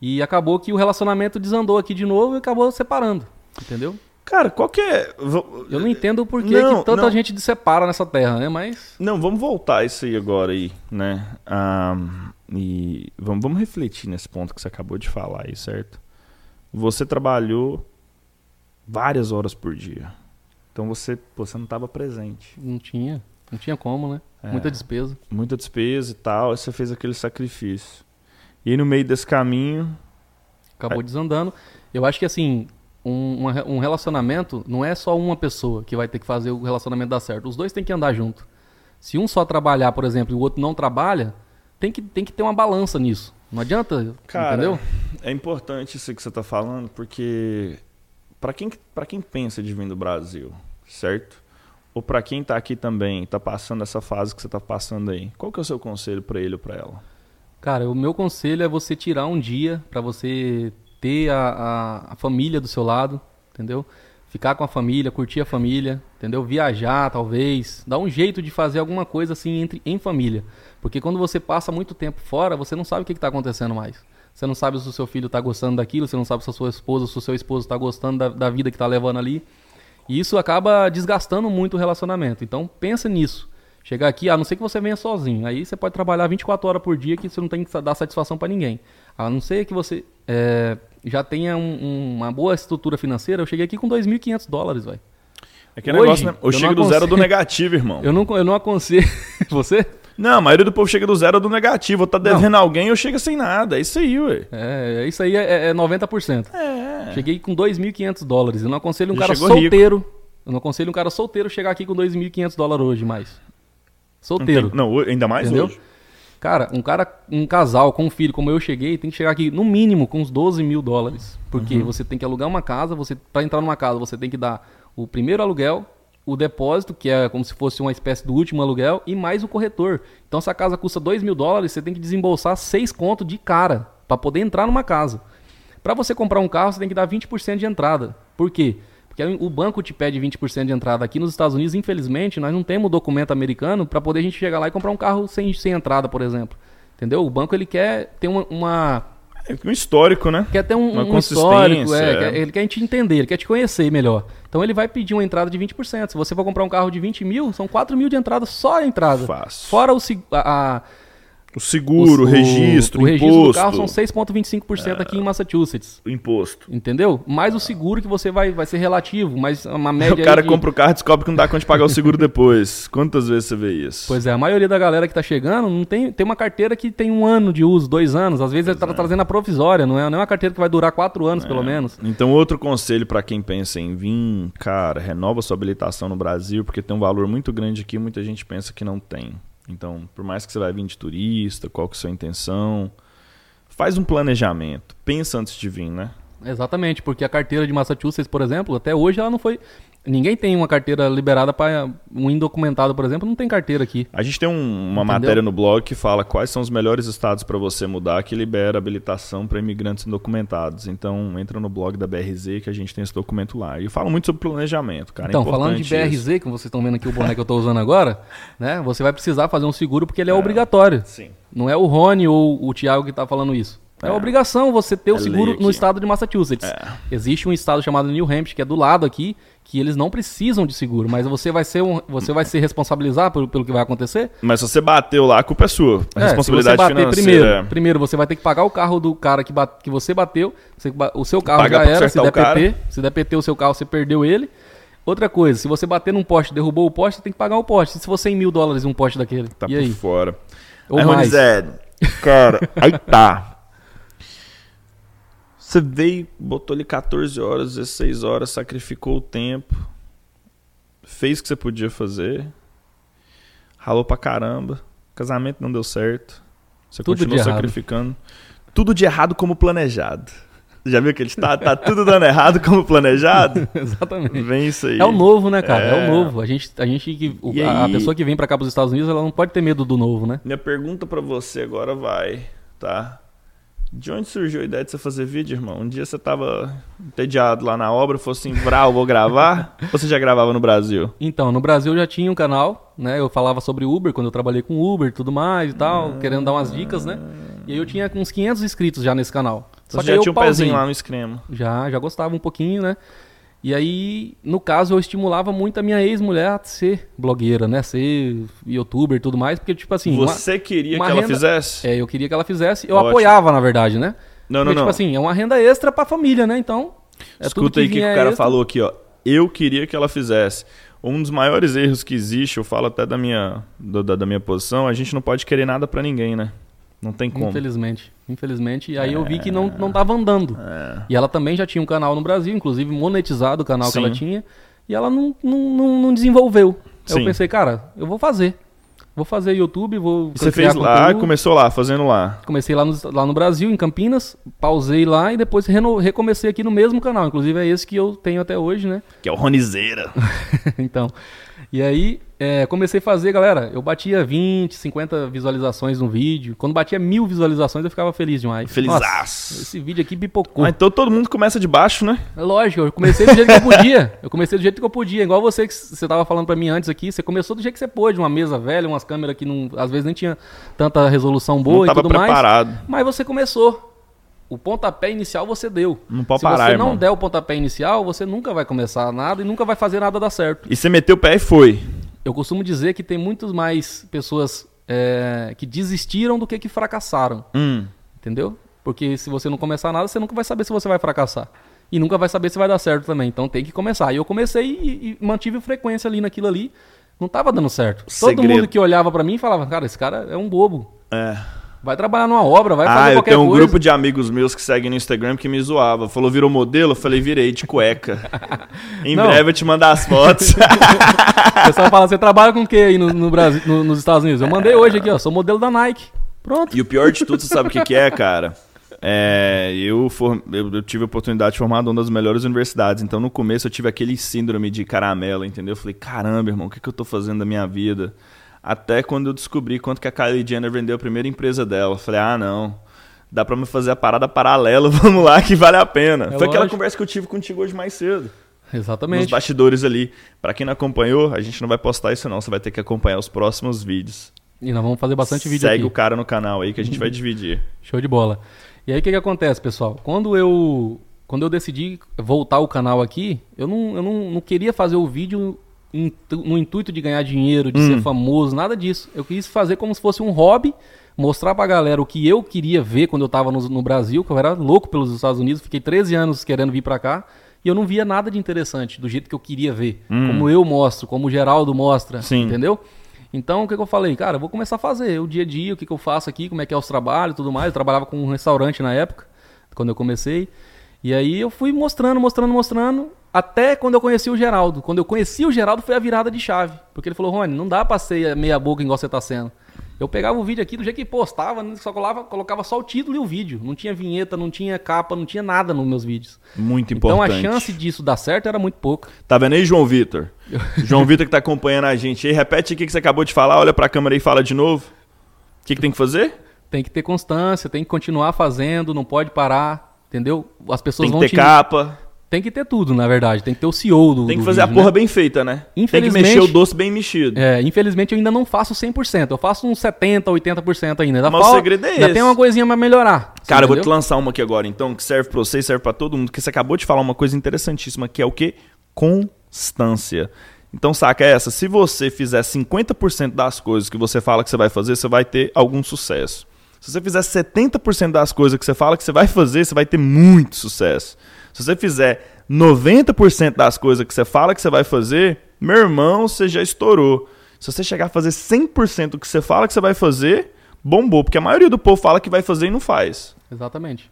E acabou que o relacionamento desandou aqui de novo e acabou separando, entendeu? Cara, qual que é. Eu não entendo o porquê Não, que tanta não. gente se separa nessa terra, né? Mas. Não, vamos voltar isso aí agora aí, né? Ah, e vamos, vamos refletir nesse ponto que você acabou de falar aí, certo? Você trabalhou várias horas por dia. Então você, você não estava presente. Não tinha. Não tinha como, né? É. Muita despesa. Muita despesa e tal, aí você fez aquele sacrifício. E aí no meio desse caminho, Acabou desandando. Eu acho que assim, um, um relacionamento não é só uma pessoa que vai ter que fazer o relacionamento dar certo. Os dois têm que andar junto. Se um só trabalhar, por exemplo, e o outro não trabalha, tem que, tem que ter uma balança nisso. Não adianta, Cara, entendeu? é importante isso que você está falando, porque para quem, pra quem pensa de vir do Brasil, certo? Ou para quem tá aqui também, tá passando essa fase que você tá passando aí, qual que é o seu conselho para ele ou para ela? Cara, o meu conselho é você tirar um dia pra você ter a, a, a família do seu lado, entendeu? Ficar com a família, curtir a família, entendeu? Viajar, talvez. Dar um jeito de fazer alguma coisa assim entre, em família. Porque quando você passa muito tempo fora, você não sabe o que está acontecendo mais. Você não sabe se o seu filho está gostando daquilo, você não sabe se a sua esposa, se o seu esposo está gostando da, da vida que está levando ali. E isso acaba desgastando muito o relacionamento. Então pensa nisso. Chegar aqui, a não ser que você venha sozinho. Aí você pode trabalhar 24 horas por dia que você não tem que dar satisfação para ninguém. A não ser que você é, já tenha um- um- uma boa estrutura financeira. Eu cheguei aqui com 2.500 dólares, velho. É que Hoje, negócio, né? eu não do zero do aconselho- negativo, irmão. Eu não, eu não aconselho. você? Não, a maioria do povo chega do zero do negativo. Eu tá devendo alguém, eu chego sem nada. É isso aí, ué. É, isso aí é, é 90%. É. Cheguei com 2.500 dólares. Eu não aconselho um Já cara chegou rico. solteiro. Eu não aconselho um cara solteiro chegar aqui com 2.500 dólares hoje mais. Não, Solteiro. tem- não, ainda mais Entendeu? hoje. Cara, um cara, um casal com um filho como eu cheguei, tem que chegar aqui no mínimo com uns 12 mil dólares. Porque Uhum. você tem que alugar uma casa, você para entrar numa casa você tem que dar o primeiro aluguel, o depósito, que é como se fosse uma espécie do último aluguel, e mais o corretor. Então se a casa custa 2 mil dólares, você tem que desembolsar 6 conto de cara para poder entrar numa casa. Para você comprar um carro, você tem que dar 20% de entrada. Por quê? Porque o banco te pede 20% de entrada. Aqui nos Estados Unidos, infelizmente, nós não temos documento americano para poder a gente chegar lá e comprar um carro sem, sem entrada, por exemplo. Entendeu? O banco ele quer ter uma, uma- É um histórico, né? quer ter um, Uma um histórico, consistência, é, é. quer- ele quer te entender, ele quer te conhecer melhor. Então ele vai pedir uma entrada de 20%. Se você for comprar um carro de 20 mil, são 4 mil de entrada só a entrada. Fácil. Fora o, a, a- O seguro, o, registro, o o registro imposto. do carro são 6,25% aqui em Massachusetts. O imposto. Entendeu? Mais o seguro que você vai, vai ser relativo, mas uma média. o cara de- compra o carro e descobre que não dá conta de pagar o seguro depois. Quantas vezes você vê isso? Pois é, a maioria da galera que tá chegando não tem, tem uma carteira que tem um ano de uso, dois anos. Às vezes ele tá trazendo a provisória, não é, não é uma carteira que vai durar quatro anos, pelo menos. Então, outro conselho pra quem pensa em vir, cara, renova sua habilitação no Brasil, porque tem um valor muito grande aqui, muita gente pensa que não tem. Então, por mais que você vai vir de turista, qual que é a sua intenção, faz um planejamento, pensa antes de vir, né? Exatamente, porque a carteira de Massachusetts, por exemplo, até hoje ela não foi. Ninguém tem uma carteira liberada para um indocumentado, por exemplo, não tem carteira aqui. A gente tem um- uma Entendeu? matéria no blog que fala quais são os melhores estados para você mudar que libera habilitação para imigrantes indocumentados. Então, entra no blog da BRZ que a gente tem esse documento lá. E fala muito sobre planejamento, cara. é então, falando de BRZ, isso. como vocês estão vendo aqui o boné que eu estou usando agora, né? Você vai precisar fazer um seguro porque ele é, obrigatório. Sim. Não é o Rony ou o Thiago que está falando isso. É, É. obrigação você ter o É seguro lei no estado de Massachusetts. É. Existe um estado chamado New Hampshire, que é do lado aqui, que eles não precisam de seguro, mas você vai ser, um, você vai se responsabilizar pelo, pelo que vai acontecer. Mas se você bateu lá, a culpa é sua. A É, responsabilidade se você bater financeira. é. primeiro, primeiro você vai ter que pagar o carro do cara que, bate- que você bateu. Você o seu carro Pagar já era, se der o. PT, se der PT o seu carro, você perdeu ele. Outra coisa, se você bater num poste, derrubou o poste, você tem que pagar o poste. E se for 100 mil dólares um poste daquele? Tá e por aí? fora. Ou aí, mais. Ronizete, cara, aí tá. Você veio, botou ali 14 horas, 16 horas, sacrificou o tempo, fez o que você podia fazer, ralou pra caramba, casamento não deu certo, você Tudo continuou errado. sacrificando. Tudo de errado como planejado. Já viu aquele tá, tá tudo dando errado como planejado? Exatamente. Vem isso aí. É o novo, né, cara? É, É. o novo. A gente, a gente que o- a, aí? pessoa que vem pra cá pros Estados Unidos, ela não pode ter medo do novo, né? Minha pergunta pra você agora vai, tá? De onde surgiu a ideia de você fazer vídeo, irmão? Um dia você tava entediado lá na obra, falou assim, Vral, vou gravar? Ou você já gravava no Brasil? Então, no Brasil eu já tinha um canal, né? Eu falava sobre Uber quando eu trabalhei com Uber e tudo mais e tal, querendo dar umas dicas, né? E aí eu tinha uns 500 inscritos já nesse canal. Você que já eu tinha um pezinho lá no extremo. Já, já gostava um pouquinho, né? E aí, no caso, eu estimulava muito a minha ex-mulher a ser blogueira, né? Ser youtuber e tudo mais, porque, tipo assim. uma- Você queria uma que ela renda- fizesse? É, eu queria que ela fizesse. Eu Ótimo. apoiava, na verdade, né? Não, não, Porque, não. tipo assim, é uma renda extra pra família, né? Então. É Escuta aí o que, que o cara extra. falou aqui, ó. Eu queria que ela fizesse. Um dos maiores erros que existe, eu falo até da minha, da, da minha posição, a gente não pode querer nada pra ninguém, né? Não tem como. Infelizmente. Infelizmente. E aí eu vi que não, não tava andando. E ela também já tinha um canal no Brasil, inclusive monetizado o canal Sim. que ela tinha. E ela não, não, não, desenvolveu. Sim. eu pensei, cara, eu vou fazer. Vou fazer YouTube, vou. Você fez lá, conteúdo. começou lá, fazendo lá. Comecei lá no, lá no Brasil, em Campinas, pausei lá e depois reno- recomecei aqui no mesmo canal. Inclusive é esse que eu tenho até hoje, né? Que é o Ronizeira. então. E aí, é, comecei a fazer, galera. Eu batia 20, 50 visualizações no vídeo. Quando batia mil visualizações, eu ficava feliz demais. Felizaço. Nossa, esse vídeo aqui pipocou. Ah, então todo mundo começa de baixo, né? É lógico, eu comecei do jeito que eu podia. Eu comecei do jeito que eu podia. Igual você que você tava falando pra mim antes aqui. Você começou do jeito que você pôde. Uma mesa velha, umas câmeras que não, às vezes nem tinha tanta resolução boa não e tava tudo mais. preparado. Mas você começou. O pontapé inicial você deu. Não pode Se parar, você irmão. não der o pontapé inicial, você nunca vai começar nada e nunca vai fazer nada dar certo. E você meteu o pé e foi. Eu costumo dizer que tem muitas mais pessoas é, que desistiram do que que fracassaram. Hum. Entendeu? Porque se você não começar nada, você nunca vai saber se você vai fracassar. E nunca vai saber se vai dar certo também. Então tem que começar. E eu comecei e, e mantive frequência ali naquilo ali. Não tava dando certo. Todo Segredo. mundo que olhava pra mim falava, cara, esse cara é um bobo. É. Vai trabalhar numa obra, vai ah, fazer eu qualquer tenho um coisa. grupo de amigos meus que seguem no Instagram que me zoava. Falou, virou modelo? Eu falei, virei de cueca. em Não. breve eu te mandar as fotos. O pessoal fala, você trabalha com o que aí no, no Brasil, no- nos Estados Unidos? Eu mandei hoje aqui, ó, sou modelo da Nike. Pronto. e o pior de tudo, você sabe o que, que é, cara? É, eu, for- eu, eu tive a oportunidade de formar uma das melhores universidades. Então, no começo, eu tive aquele síndrome de caramelo, entendeu? Eu falei, caramba, irmão, o que, que eu tô fazendo da minha vida? Até quando eu descobri quanto que a Kylie Jenner vendeu a primeira empresa dela. Eu falei, ah, não. Dá pra me fazer a parada paralela, vamos lá, que vale a pena. Foi aquela lógico. conversa que eu tive contigo hoje mais cedo. Nos Exatamente. bastidores ali. Pra quem não acompanhou, a gente não vai postar isso não. Você vai ter que acompanhar os próximos vídeos. E nós vamos fazer bastante vídeo Segue aqui. o cara no canal aí que a gente vai dividir. Show de bola. E aí o que, que acontece, pessoal? Quando eu quando eu decidi voltar o canal aqui, eu não, eu não, não queria fazer o vídeo no intuito de ganhar dinheiro, de ser famoso, nada disso. Eu quis fazer como se fosse um hobby, mostrar pra galera o que eu queria ver quando eu tava no, no Brasil, que eu era louco pelos Estados Unidos, fiquei 13 anos querendo vir pra cá. E eu não via nada de interessante, do jeito que eu queria ver. Como eu mostro, como o Geraldo mostra, Sim. entendeu? Então, o que, que eu falei? Cara, eu vou começar a fazer o dia a dia, o que, que eu faço aqui, como é que é os trabalhos e tudo mais. Eu trabalhava com um restaurante na época, quando eu comecei. E aí eu fui mostrando, mostrando, mostrando, até quando eu conheci o Geraldo. Quando eu conheci o Geraldo foi a virada de chave. Porque ele falou, Rony, não dá pra ser meia boca igual você tá sendo. Eu pegava o vídeo aqui do jeito que postava, né, só colava, colocava só o título e o vídeo. Não tinha vinheta, não tinha capa, não tinha nada nos meus vídeos. Muito Então a importante. chance disso dar certo era muito pouca. Tá vendo aí, João Vitor? João Vitor que tá acompanhando a gente aí. Repete o que você acabou de falar, olha pra câmera e fala de novo. O que, que tem que fazer? Tem que ter constância, tem que continuar fazendo, não pode parar, entendeu? As pessoas Tem que vão ter te... capa. Tem que ter tudo, na verdade. Tem que ter o CEO do Tem que do fazer a vídeo, porra né? bem feita, né? Tem que Infelizmente- mexer o doce bem mexido. É, infelizmente eu ainda não faço 100%. Eu faço uns 70%, 80% ainda. ainda Mas o segredo é ainda esse. tem uma coisinha pra melhorar. Cara, eu vou te lançar uma aqui agora, então, que serve pra você e serve pra todo mundo, que você acabou de falar uma coisa interessantíssima, que é o quê? Constância. Então, saca essa? Se você fizer 50% das coisas que você fala que você vai fazer, você vai ter algum sucesso. Se você fizer 70% das coisas que você fala que você vai fazer, você vai ter muito sucesso. Se você fizer 90% das coisas que você fala que você vai fazer, meu irmão, você já estourou. Se você chegar a fazer 100% do que você fala que você vai fazer, bombou. Porque a maioria do povo fala que vai fazer e não faz. Exatamente.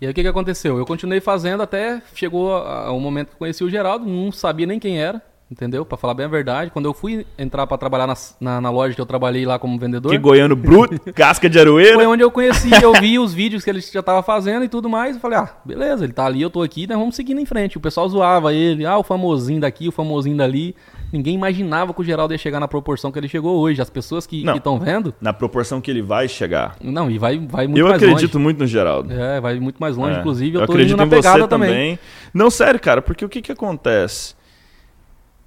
E aí o que, que aconteceu? Eu continuei fazendo até chegou o momento que conheci o Geraldo, não sabia nem quem era, entendeu? Pra falar bem a verdade. Quando eu fui entrar pra trabalhar na, na, na loja que eu trabalhei lá como vendedor, Que goiano bruto, casca de foi aroeira. onde eu conheci, eu vi os vídeos que ele já tava fazendo e tudo mais. Eu falei, ah, beleza, ele tá ali, eu tô aqui, nós vamos seguindo em frente. O pessoal zoava ele, ah, o famosinho daqui, o famosinho dali. Ninguém imaginava que o Geraldo ia chegar na proporção que ele chegou hoje. As pessoas que estão vendo, Na proporção que ele vai chegar. não, e vai, vai muito eu mais acredito longe. muito no Geraldo. É, vai muito mais longe, É. inclusive. Eu, eu tô acredito indo na em você pegada também. também. Não, sério, cara, porque o que que acontece?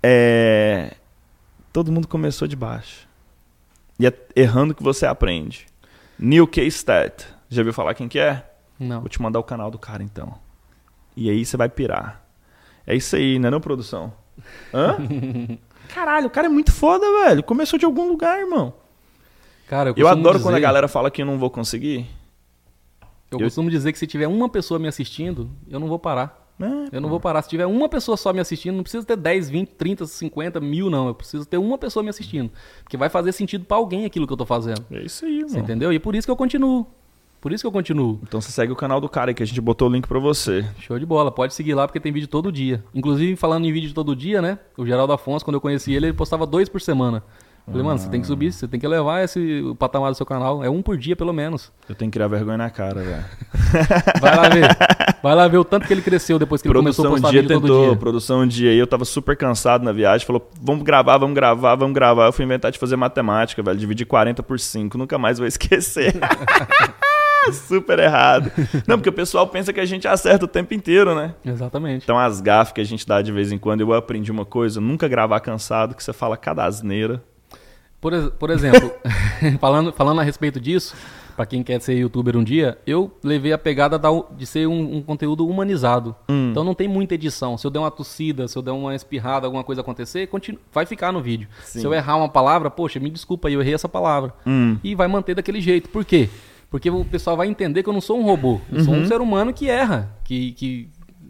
É... Todo mundo começou de baixo. E é errando que você aprende. Neil K. Stat. Já viu falar quem que é? Não. Vou te mandar o canal do cara, então. E aí você vai pirar. É isso aí, não é não, produção? Hã? Caralho, o cara é muito foda, velho. Começou de algum lugar, irmão. Cara, eu, Eu adoro quando a dizer- galera fala que eu não vou conseguir. Eu, eu- costumo dizer que se tiver uma pessoa me assistindo, eu não vou parar. É, Eu não vou parar. Se tiver uma pessoa só me assistindo, não precisa ter 10, 20, 30, 50 mil, não. Eu preciso ter uma pessoa me assistindo. Porque vai fazer sentido pra alguém aquilo que eu tô fazendo. é isso aí, Você irmão. entendeu? E por isso que eu continuo. Por isso que eu continuo. Então você segue o canal do cara aí que a gente botou o link pra você. Show de bola. Pode seguir lá porque tem vídeo todo dia. Inclusive, falando em vídeo todo dia, né? O Geraldo Afonso, quando eu conheci ele, ele postava dois por semana. Falei, mano, você tem que subir, você tem que elevar esse o patamar do seu canal. É um por dia, pelo menos. Eu tenho que criar vergonha na cara, velho. Vai lá ver. Vai lá ver o tanto que ele cresceu depois que ele começou Produção a um postar dia vídeo todo tentou, dia. produção um dia aí, eu tava super cansado na viagem, falou, vamos gravar, vamos gravar, vamos gravar. Eu fui inventar de fazer matemática, velho, dividir 40 por 5, nunca mais vou esquecer. super errado. Não, porque o pessoal pensa que a gente acerta o tempo inteiro, né? Exatamente. Então as gafas que a gente dá de vez em quando, eu aprendi uma coisa, nunca gravar cansado, que você fala cada asneira. Por, por exemplo, falando, falando a respeito disso, pra quem quer ser youtuber um dia, eu levei a pegada da- de ser um, um conteúdo humanizado. Hum. Então não tem muita edição. Se eu der uma tossida, se eu der uma espirrada, alguma coisa acontecer, continu- vai ficar no vídeo. Sim. Se eu errar uma palavra, poxa, me desculpa aí, eu errei essa palavra. Hum. E vai manter daquele jeito. Por quê? Porque o pessoal vai entender que eu não sou um robô. Eu sou um Uhum. ser humano que erra. Que, que,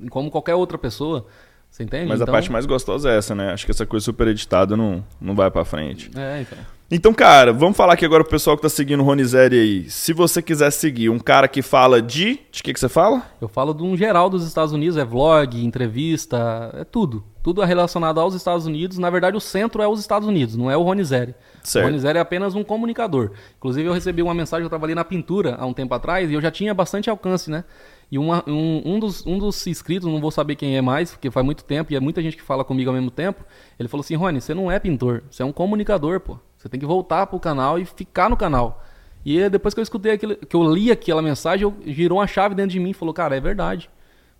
como qualquer outra pessoa. Você entende? Mas a Então- parte mais gostosa é essa, né? Acho que essa coisa super editada não, não vai pra frente. É, então. Então, cara, vamos falar aqui agora pro pessoal que tá seguindo o Ronizeri aí. Se você quiser seguir um cara que fala de. De que, que você fala? Eu falo de um geral dos Estados Unidos, é vlog, entrevista, é tudo. Tudo é relacionado aos Estados Unidos. Na verdade, o centro é os Estados Unidos, não é o Ronizeri. Certo. O Ronizeri é apenas um comunicador. Inclusive, eu recebi uma mensagem, eu trabalhei na pintura há um tempo atrás e eu já tinha bastante alcance, né? E uma- um, um dos, um dos inscritos, não vou saber quem é mais, porque faz muito tempo e é muita gente que fala comigo ao mesmo tempo. Ele falou assim: Rony, você não é pintor, você é um comunicador, pô. Você tem que voltar pro canal e ficar no canal. E depois que eu escutei aquilo, que eu li aquela mensagem, eu, girou uma chave dentro de mim e falou: Cara, é verdade.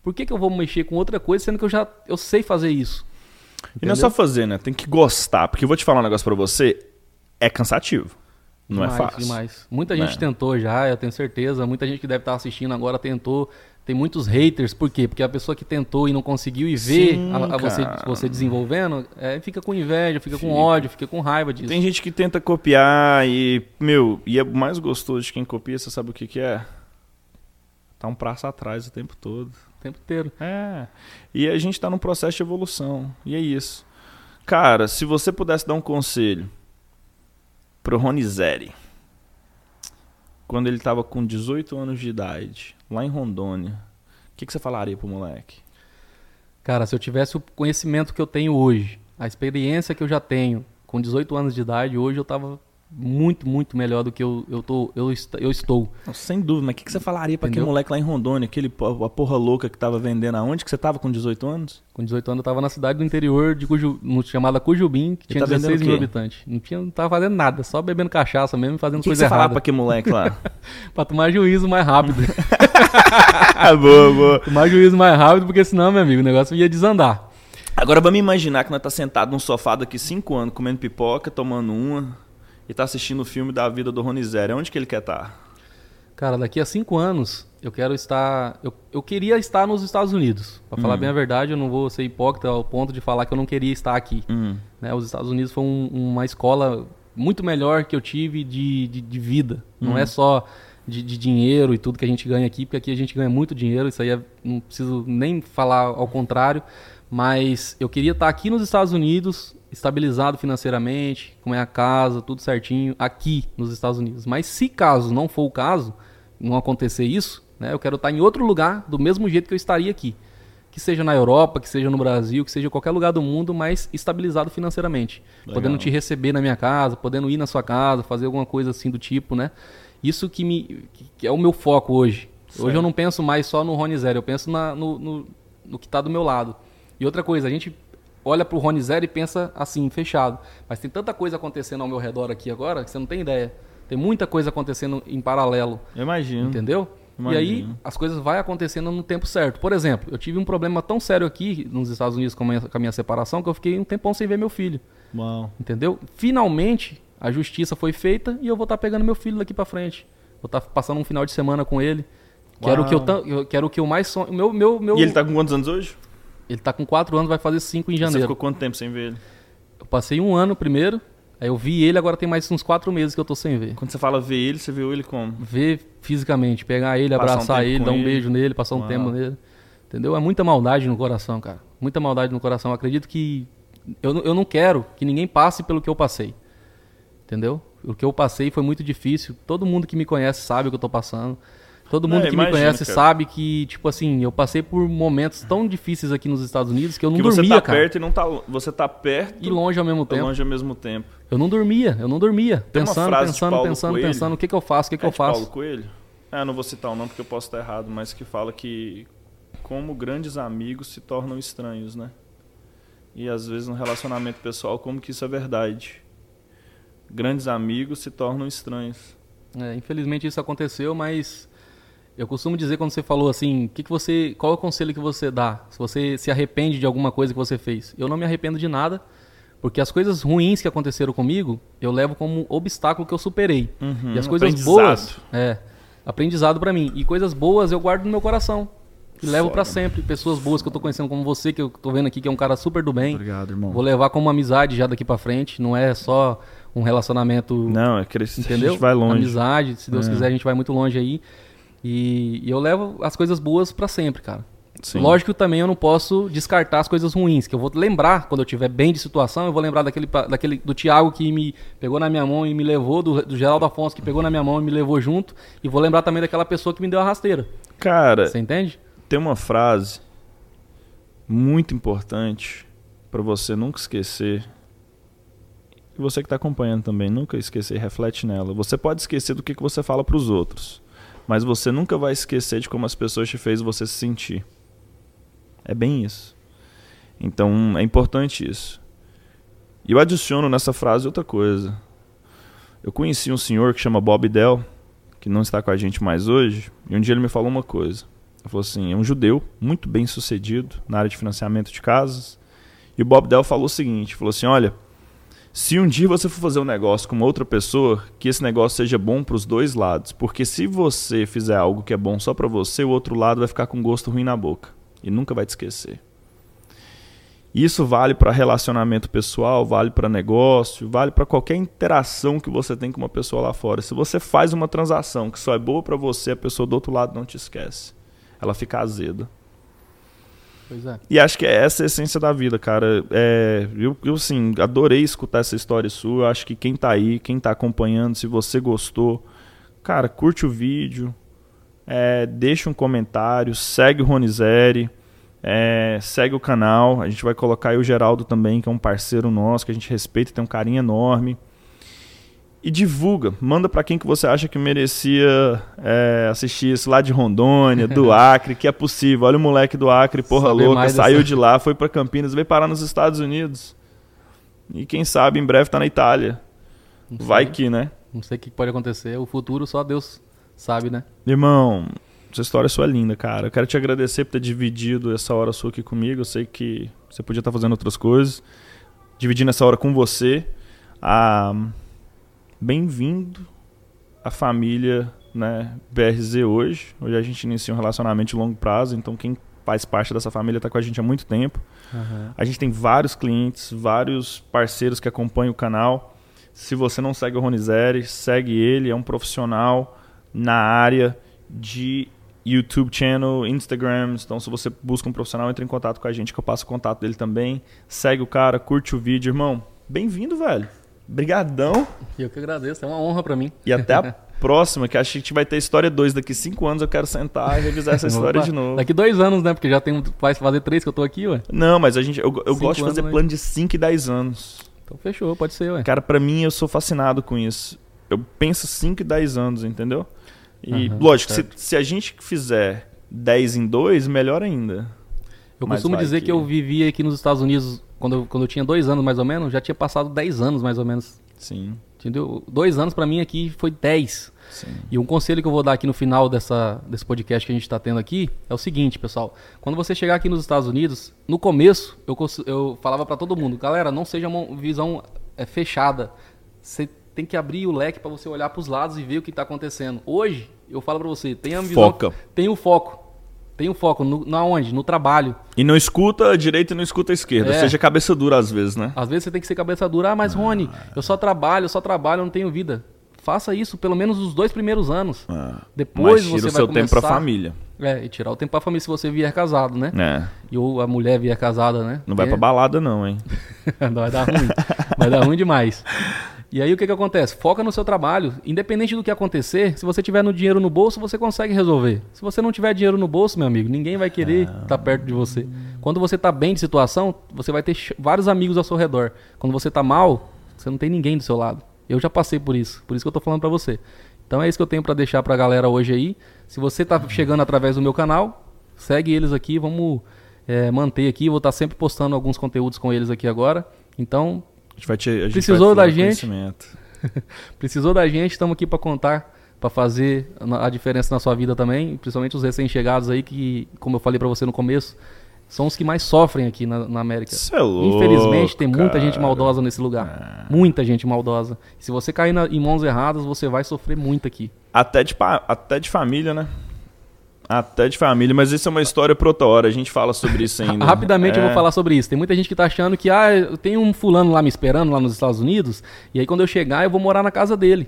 Por que, que eu vou mexer com outra coisa sendo que eu já eu sei fazer isso? E não é só fazer, né? Tem que gostar. Porque eu vou te falar um negócio pra você. É cansativo. Não demais, é fácil. Demais. Muita gente tentou já, eu tenho certeza. Muita gente que deve estar assistindo agora tentou. Tem muitos haters, por quê? Porque a pessoa que tentou e não conseguiu e vê Sim, a, a você, você desenvolvendo, é, fica com inveja, fica, com ódio, fica com raiva disso. Tem gente que tenta copiar e, meu, e é mais gostoso de quem copia, você sabe o que, que é? Tá um passo atrás o tempo todo. O tempo inteiro. É. E a gente tá num processo de evolução. E é isso. Cara, se você pudesse dar um conselho pro Ronizeri, quando ele tava com 18 anos de idade, lá em Rondônia, o que, que você falaria pro moleque? Cara, se eu tivesse o conhecimento que eu tenho hoje, a experiência que eu já tenho, com 18 anos de idade, hoje eu tava muito, muito melhor do que eu, eu, tô, eu, eu estou. Não, sem dúvida, mas o que, que você falaria pra aquele moleque lá em Rondônia, aquele, a porra louca que tava vendendo aonde que você tava com 18 anos? Com 18 anos eu tava na cidade do interior de Cuju, chamada Cujubim, que tinha tá vendendo 16 o mil habitantes. Não, tinha, não tava fazendo nada, só bebendo cachaça mesmo e fazendo que, que coisa você falava errada. pra aquele moleque lá? Pra tomar juízo mais rápido. boa, boa. tomar juízo mais rápido, porque senão, meu amigo, o negócio ia desandar. Agora vamos imaginar que nós tá sentado num sofá daqui 5 anos, comendo pipoca, tomando uma, e tá assistindo o filme da vida do Ronizeri. Onde que ele quer tá? estar? Cara, daqui a cinco anos eu quero estar. Eu, eu queria estar nos Estados Unidos. Pra falar bem a verdade, eu não vou ser hipócrita ao ponto de falar que eu não queria estar aqui. Hum. né? Os Estados Unidos foi um- uma escola muito melhor que eu tive de, de, de vida. Não é só de, de dinheiro e tudo que a gente ganha aqui, porque aqui a gente ganha muito dinheiro, isso aí é- não preciso nem falar ao contrário. Mas eu queria estar aqui nos Estados Unidos, estabilizado financeiramente, com minha casa, tudo certinho, aqui nos Estados Unidos. Mas se caso não for o caso, não acontecer isso, né, eu quero estar em outro lugar do mesmo jeito que eu estaria aqui que seja na Europa, que seja no Brasil, que seja em qualquer lugar do mundo, mas estabilizado financeiramente. Legal. Podendo te receber na minha casa, podendo ir na sua casa, fazer alguma coisa assim do tipo, né? Isso que, me, que- é o meu foco hoje. Certo. Hoje eu não penso mais só no Rony Zero, eu penso na- no, no, no que está do meu lado. E outra coisa, a gente olha pro Rony Zero e pensa assim, fechado. Mas tem tanta coisa acontecendo ao meu redor aqui agora que você não tem ideia. Tem muita coisa acontecendo em paralelo. Eu imagino. Entendeu? E aí Imagino. as coisas vai acontecendo no tempo certo. Por exemplo, eu tive um problema tão sério aqui nos Estados Unidos com a minha, com a minha separação que eu fiquei um tempão sem ver meu filho. Uau. Entendeu? Finalmente a justiça foi feita e eu vou estar pegando meu filho daqui pra frente. Vou estar passando um final de semana com ele. Que era o que eu, que era o que eu mais sonho. Meu, meu, meu... E ele tá com quantos anos hoje? Ele tá com 4 anos, vai fazer 5 em Você janeiro. ficou quanto tempo sem ver ele? Eu passei um ano primeiro, aí eu vi ele, agora tem mais uns 4 meses que eu tô sem ver. Quando você fala ver ele, você viu ele como? Ver fisicamente, pegar ele, Passar um abraçar tempo ele, dar um ele. beijo nele, passar um Uau. tempo nele. Entendeu? É muita maldade no coração, cara. Muita maldade no coração. Eu acredito que. Eu, não- eu não quero que ninguém passe pelo que eu passei. Entendeu? O que eu passei foi muito difícil. Todo mundo que me conhece sabe o que eu tô passando. Todo mundo É, que imagino, me conhece cara. sabe que, tipo assim, eu passei por momentos tão difíceis aqui nos Estados Unidos que eu não que você dormia, tá cara. perto e não tá. Você tá perto E longe ao mesmo tempo. longe ao mesmo tempo. Eu não dormia, eu não dormia. Tem Pensando, pensando, pensando, Coelho. pensando, o que que eu faço, o que que é eu faço. Paulo Coelho? Ah, não vou citar o nome porque eu posso estar errado, mas que fala que como grandes amigos se tornam estranhos, né? E às vezes no relacionamento pessoal, como que isso é verdade? Grandes amigos se tornam estranhos. É, infelizmente isso aconteceu, mas eu costumo dizer quando você falou assim, que que você, qual é o conselho que você dá? Se você se arrepende de alguma coisa que você fez? Eu não me arrependo de nada, porque as coisas ruins que aconteceram comigo, eu levo como obstáculo que eu superei. Uhum, e as coisas boas, é, aprendizado pra mim. E coisas boas eu guardo no meu coração. E levo pra sempre. Pessoas boas que eu tô conhecendo como você, que eu tô vendo aqui que é um cara super do bem. Obrigado, irmão. Vou levar como amizade já daqui pra frente, não é só um relacionamento Não, é eles- Entendeu? a gente vai longe. Amizade, se Deus É. quiser, a gente vai muito longe aí. E, e eu levo as coisas boas pra sempre, cara. Sim. Lógico que também eu não posso descartar as coisas ruins, que eu vou lembrar quando eu estiver bem de situação, eu vou lembrar daquele, daquele do Thiago que me pegou na minha mão e me levou, do, do Geraldo Afonso que pegou na minha mão e me levou junto, e vou lembrar também daquela pessoa que me deu a rasteira. Cara, Você entende? tem uma frase muito importante para você nunca esquecer. E você que está acompanhando também, nunca esquecer, reflete nela. Você pode esquecer do que, que você fala para os outros, mas você nunca vai esquecer de como as pessoas te fez você se sentir. É bem isso. Então é importante isso. E eu adiciono nessa frase outra coisa. Eu conheci um senhor que chama Bob Dell, que não está com a gente mais hoje, e um dia ele me falou uma coisa. Ele falou assim: é um judeu muito bem sucedido na área de financiamento de casas. E o Bob Dell falou o seguinte: falou assim, olha, se um dia você for fazer um negócio com outra pessoa, que esse negócio seja bom para os dois lados, porque se você fizer algo que é bom só para você, o outro lado vai ficar com gosto ruim na boca e nunca vai te esquecer. Isso vale para relacionamento pessoal, vale para negócio, vale para qualquer interação que você tem com uma pessoa lá fora. Se você faz uma transação que só é boa para você, a pessoa do outro lado não te esquece. Ela fica azeda. Pois é. E acho que é essa a essência da vida, cara. É, eu, eu, assim, adorei escutar essa história sua. Acho que quem tá aí, quem tá acompanhando, se você gostou, cara, curte o vídeo, é, deixa um comentário, segue o Ronizeri, é, segue o canal. A gente vai colocar aí o Geraldo também, que é um parceiro nosso, que a gente respeita tem um carinho enorme. E divulga, manda pra quem que você acha que merecia é, assistir isso lá de Rondônia, do Acre, que é possível. Olha o moleque do Acre, porra Saber louca, saiu dessa- de lá, foi pra Campinas, veio parar nos Estados Unidos. E quem sabe em breve tá na Itália. Vai que, né? Não sei o que pode acontecer. O futuro só Deus sabe, né? Irmão, essa história sua é linda, cara. Eu quero te agradecer por ter dividido essa hora sua aqui comigo. Eu sei que você podia estar fazendo outras coisas. Dividindo essa hora com você. Ah, Bem-vindo à família né, BRZ hoje. Hoje a gente inicia um relacionamento de longo prazo, então quem faz parte dessa família está com a gente há muito tempo. A gente tem vários clientes, vários parceiros que acompanham o canal. Se você não segue o Ronizeri, segue ele, é um profissional na área de YouTube channel, Instagram. Então, se você busca um profissional, entre em contato com a gente, que eu passo o contato dele também. Segue o cara, curte o vídeo, irmão. Bem-vindo, velho. Brigadão. Eu que agradeço, é uma honra pra mim. E até a próxima, que acho que a gente vai ter história 2 daqui cinco anos. Eu quero sentar e revisar essa história de novo. Daqui dois anos, né? Porque já tem, vai fazer três que eu tô aqui, ué. Não, mas a gente, eu, eu gosto de fazer anos, né? plano de 5 e 10 anos. Então fechou, pode ser, ué. Cara, pra mim, eu sou fascinado com isso. Eu penso 5 e 10 anos, entendeu? E, Aham, lógico, se, se a gente fizer 10 em 2, melhor ainda. Eu Mas costumo dizer que- que... eu vivia aqui nos Estados Unidos quando eu, quando eu tinha dois anos mais ou menos, já tinha passado 10 anos mais ou menos. Sim, Entendeu? Dois anos pra mim aqui foi 10. sim. E um conselho que eu vou dar aqui no final dessa, desse podcast que a gente está tendo aqui é o seguinte, pessoal. Quando você chegar aqui nos Estados Unidos, no começo eu, eu falava pra todo mundo, galera, não seja uma visão é, fechada. Você tem que abrir o leque pra você olhar pros lados e ver o que tá acontecendo. Hoje, eu falo pra você, tenha uma visão, Foca. tenha o foco. Tem um foco no, na onde? No trabalho. E não escuta a direita e não escuta a esquerda. É. Seja cabeça dura às vezes, né? Às vezes você tem que ser cabeça dura. Ah, mas Rony, eu só trabalho, eu só trabalho, eu não tenho vida. Faça isso pelo menos os dois primeiros anos. Ah, Depois Mas tira você o vai seu tempo pra começar- família. É, e tirar o tempo pra família se você vier casado, né? É. E ou a mulher vier casada, né? Não vai pra balada não, hein? não vai dar ruim. Vai dar ruim demais. E aí o que, que acontece? Foca no seu trabalho. Independente do que acontecer, se você tiver no dinheiro no bolso, você consegue resolver. Se você não tiver dinheiro no bolso, meu amigo, ninguém vai querer estar perto de você. Quando você tá bem de situação, você vai ter vários amigos ao seu redor. Quando você tá mal, você não tem ninguém do seu lado. Eu já passei por isso. Por isso que eu tô falando pra você. Então é isso que eu tenho pra deixar pra galera hoje aí. Se você tá chegando através do meu canal, segue eles aqui, vamos é, manter aqui. Vou estar sempre postando alguns conteúdos com eles aqui agora. Então, A gente vai te, a gente Precisou vai da gente? conhecimento. precisou da gente, estamos aqui para contar, para fazer a diferença na sua vida também, principalmente os recém-chegados aí que, como eu falei para você no começo, são os que mais sofrem aqui na, na América. Isso é louco, Infelizmente tem muita cara. Gente maldosa nesse lugar, muita gente maldosa. Se você cair na- em mãos erradas, você vai sofrer muito aqui. Até de, até de família, né? Até de família, mas isso é uma história pra outra hora. A gente fala sobre isso ainda. Rapidamente eu É. vou falar sobre isso. Tem muita gente que tá achando que ah, eu tenho um fulano lá me esperando lá nos Estados Unidos, e aí quando eu chegar eu vou morar na casa dele.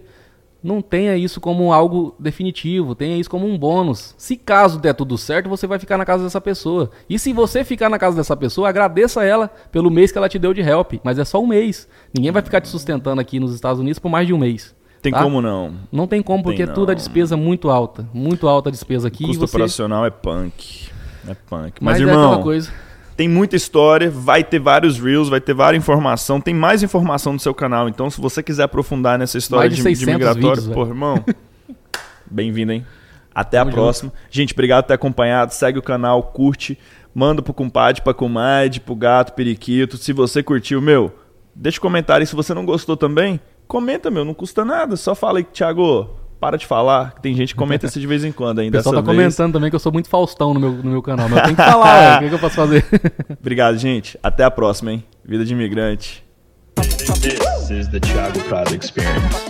Não tenha isso como algo definitivo, tenha isso como um bônus. Se caso der tudo certo, você vai ficar na casa dessa pessoa. E se você ficar na casa dessa pessoa, agradeça a ela pelo mês que ela te deu de help, mas é só um mês. Ninguém vai ficar te sustentando aqui nos Estados Unidos por mais de um mês. Tem tá? como não. Não tem como, porque Tem tudo é não. despesa muito alta. Muito alta a despesa aqui. e Custo você... operacional é punk. É punk. Mas, Mas, é irmão, coisa. tem muita história, vai ter vários reels, vai ter várias informação, tem mais informação no seu canal. Então, se você quiser aprofundar nessa história de de, de 600 migratório, vídeos, pô, irmão, bem-vindo, hein? Até a próxima. Gente, obrigado por ter acompanhado. Segue o canal, curte, manda pro compadre, pra comadre, pro gato, periquito. Se você curtiu, meu, deixa um comentário aí. Se você não gostou também, comenta, meu, não custa nada. Só fala aí, Thiago, para de falar. que Tem gente que comenta isso de vez em quando O ainda. pessoal tá vez. comentando também que eu sou muito Faustão no meu, no meu canal, mas eu tenho que falar, o que, que eu posso fazer? Obrigado, gente. Até a próxima, hein? Vida de imigrante. This is the Thiago Prado Experience.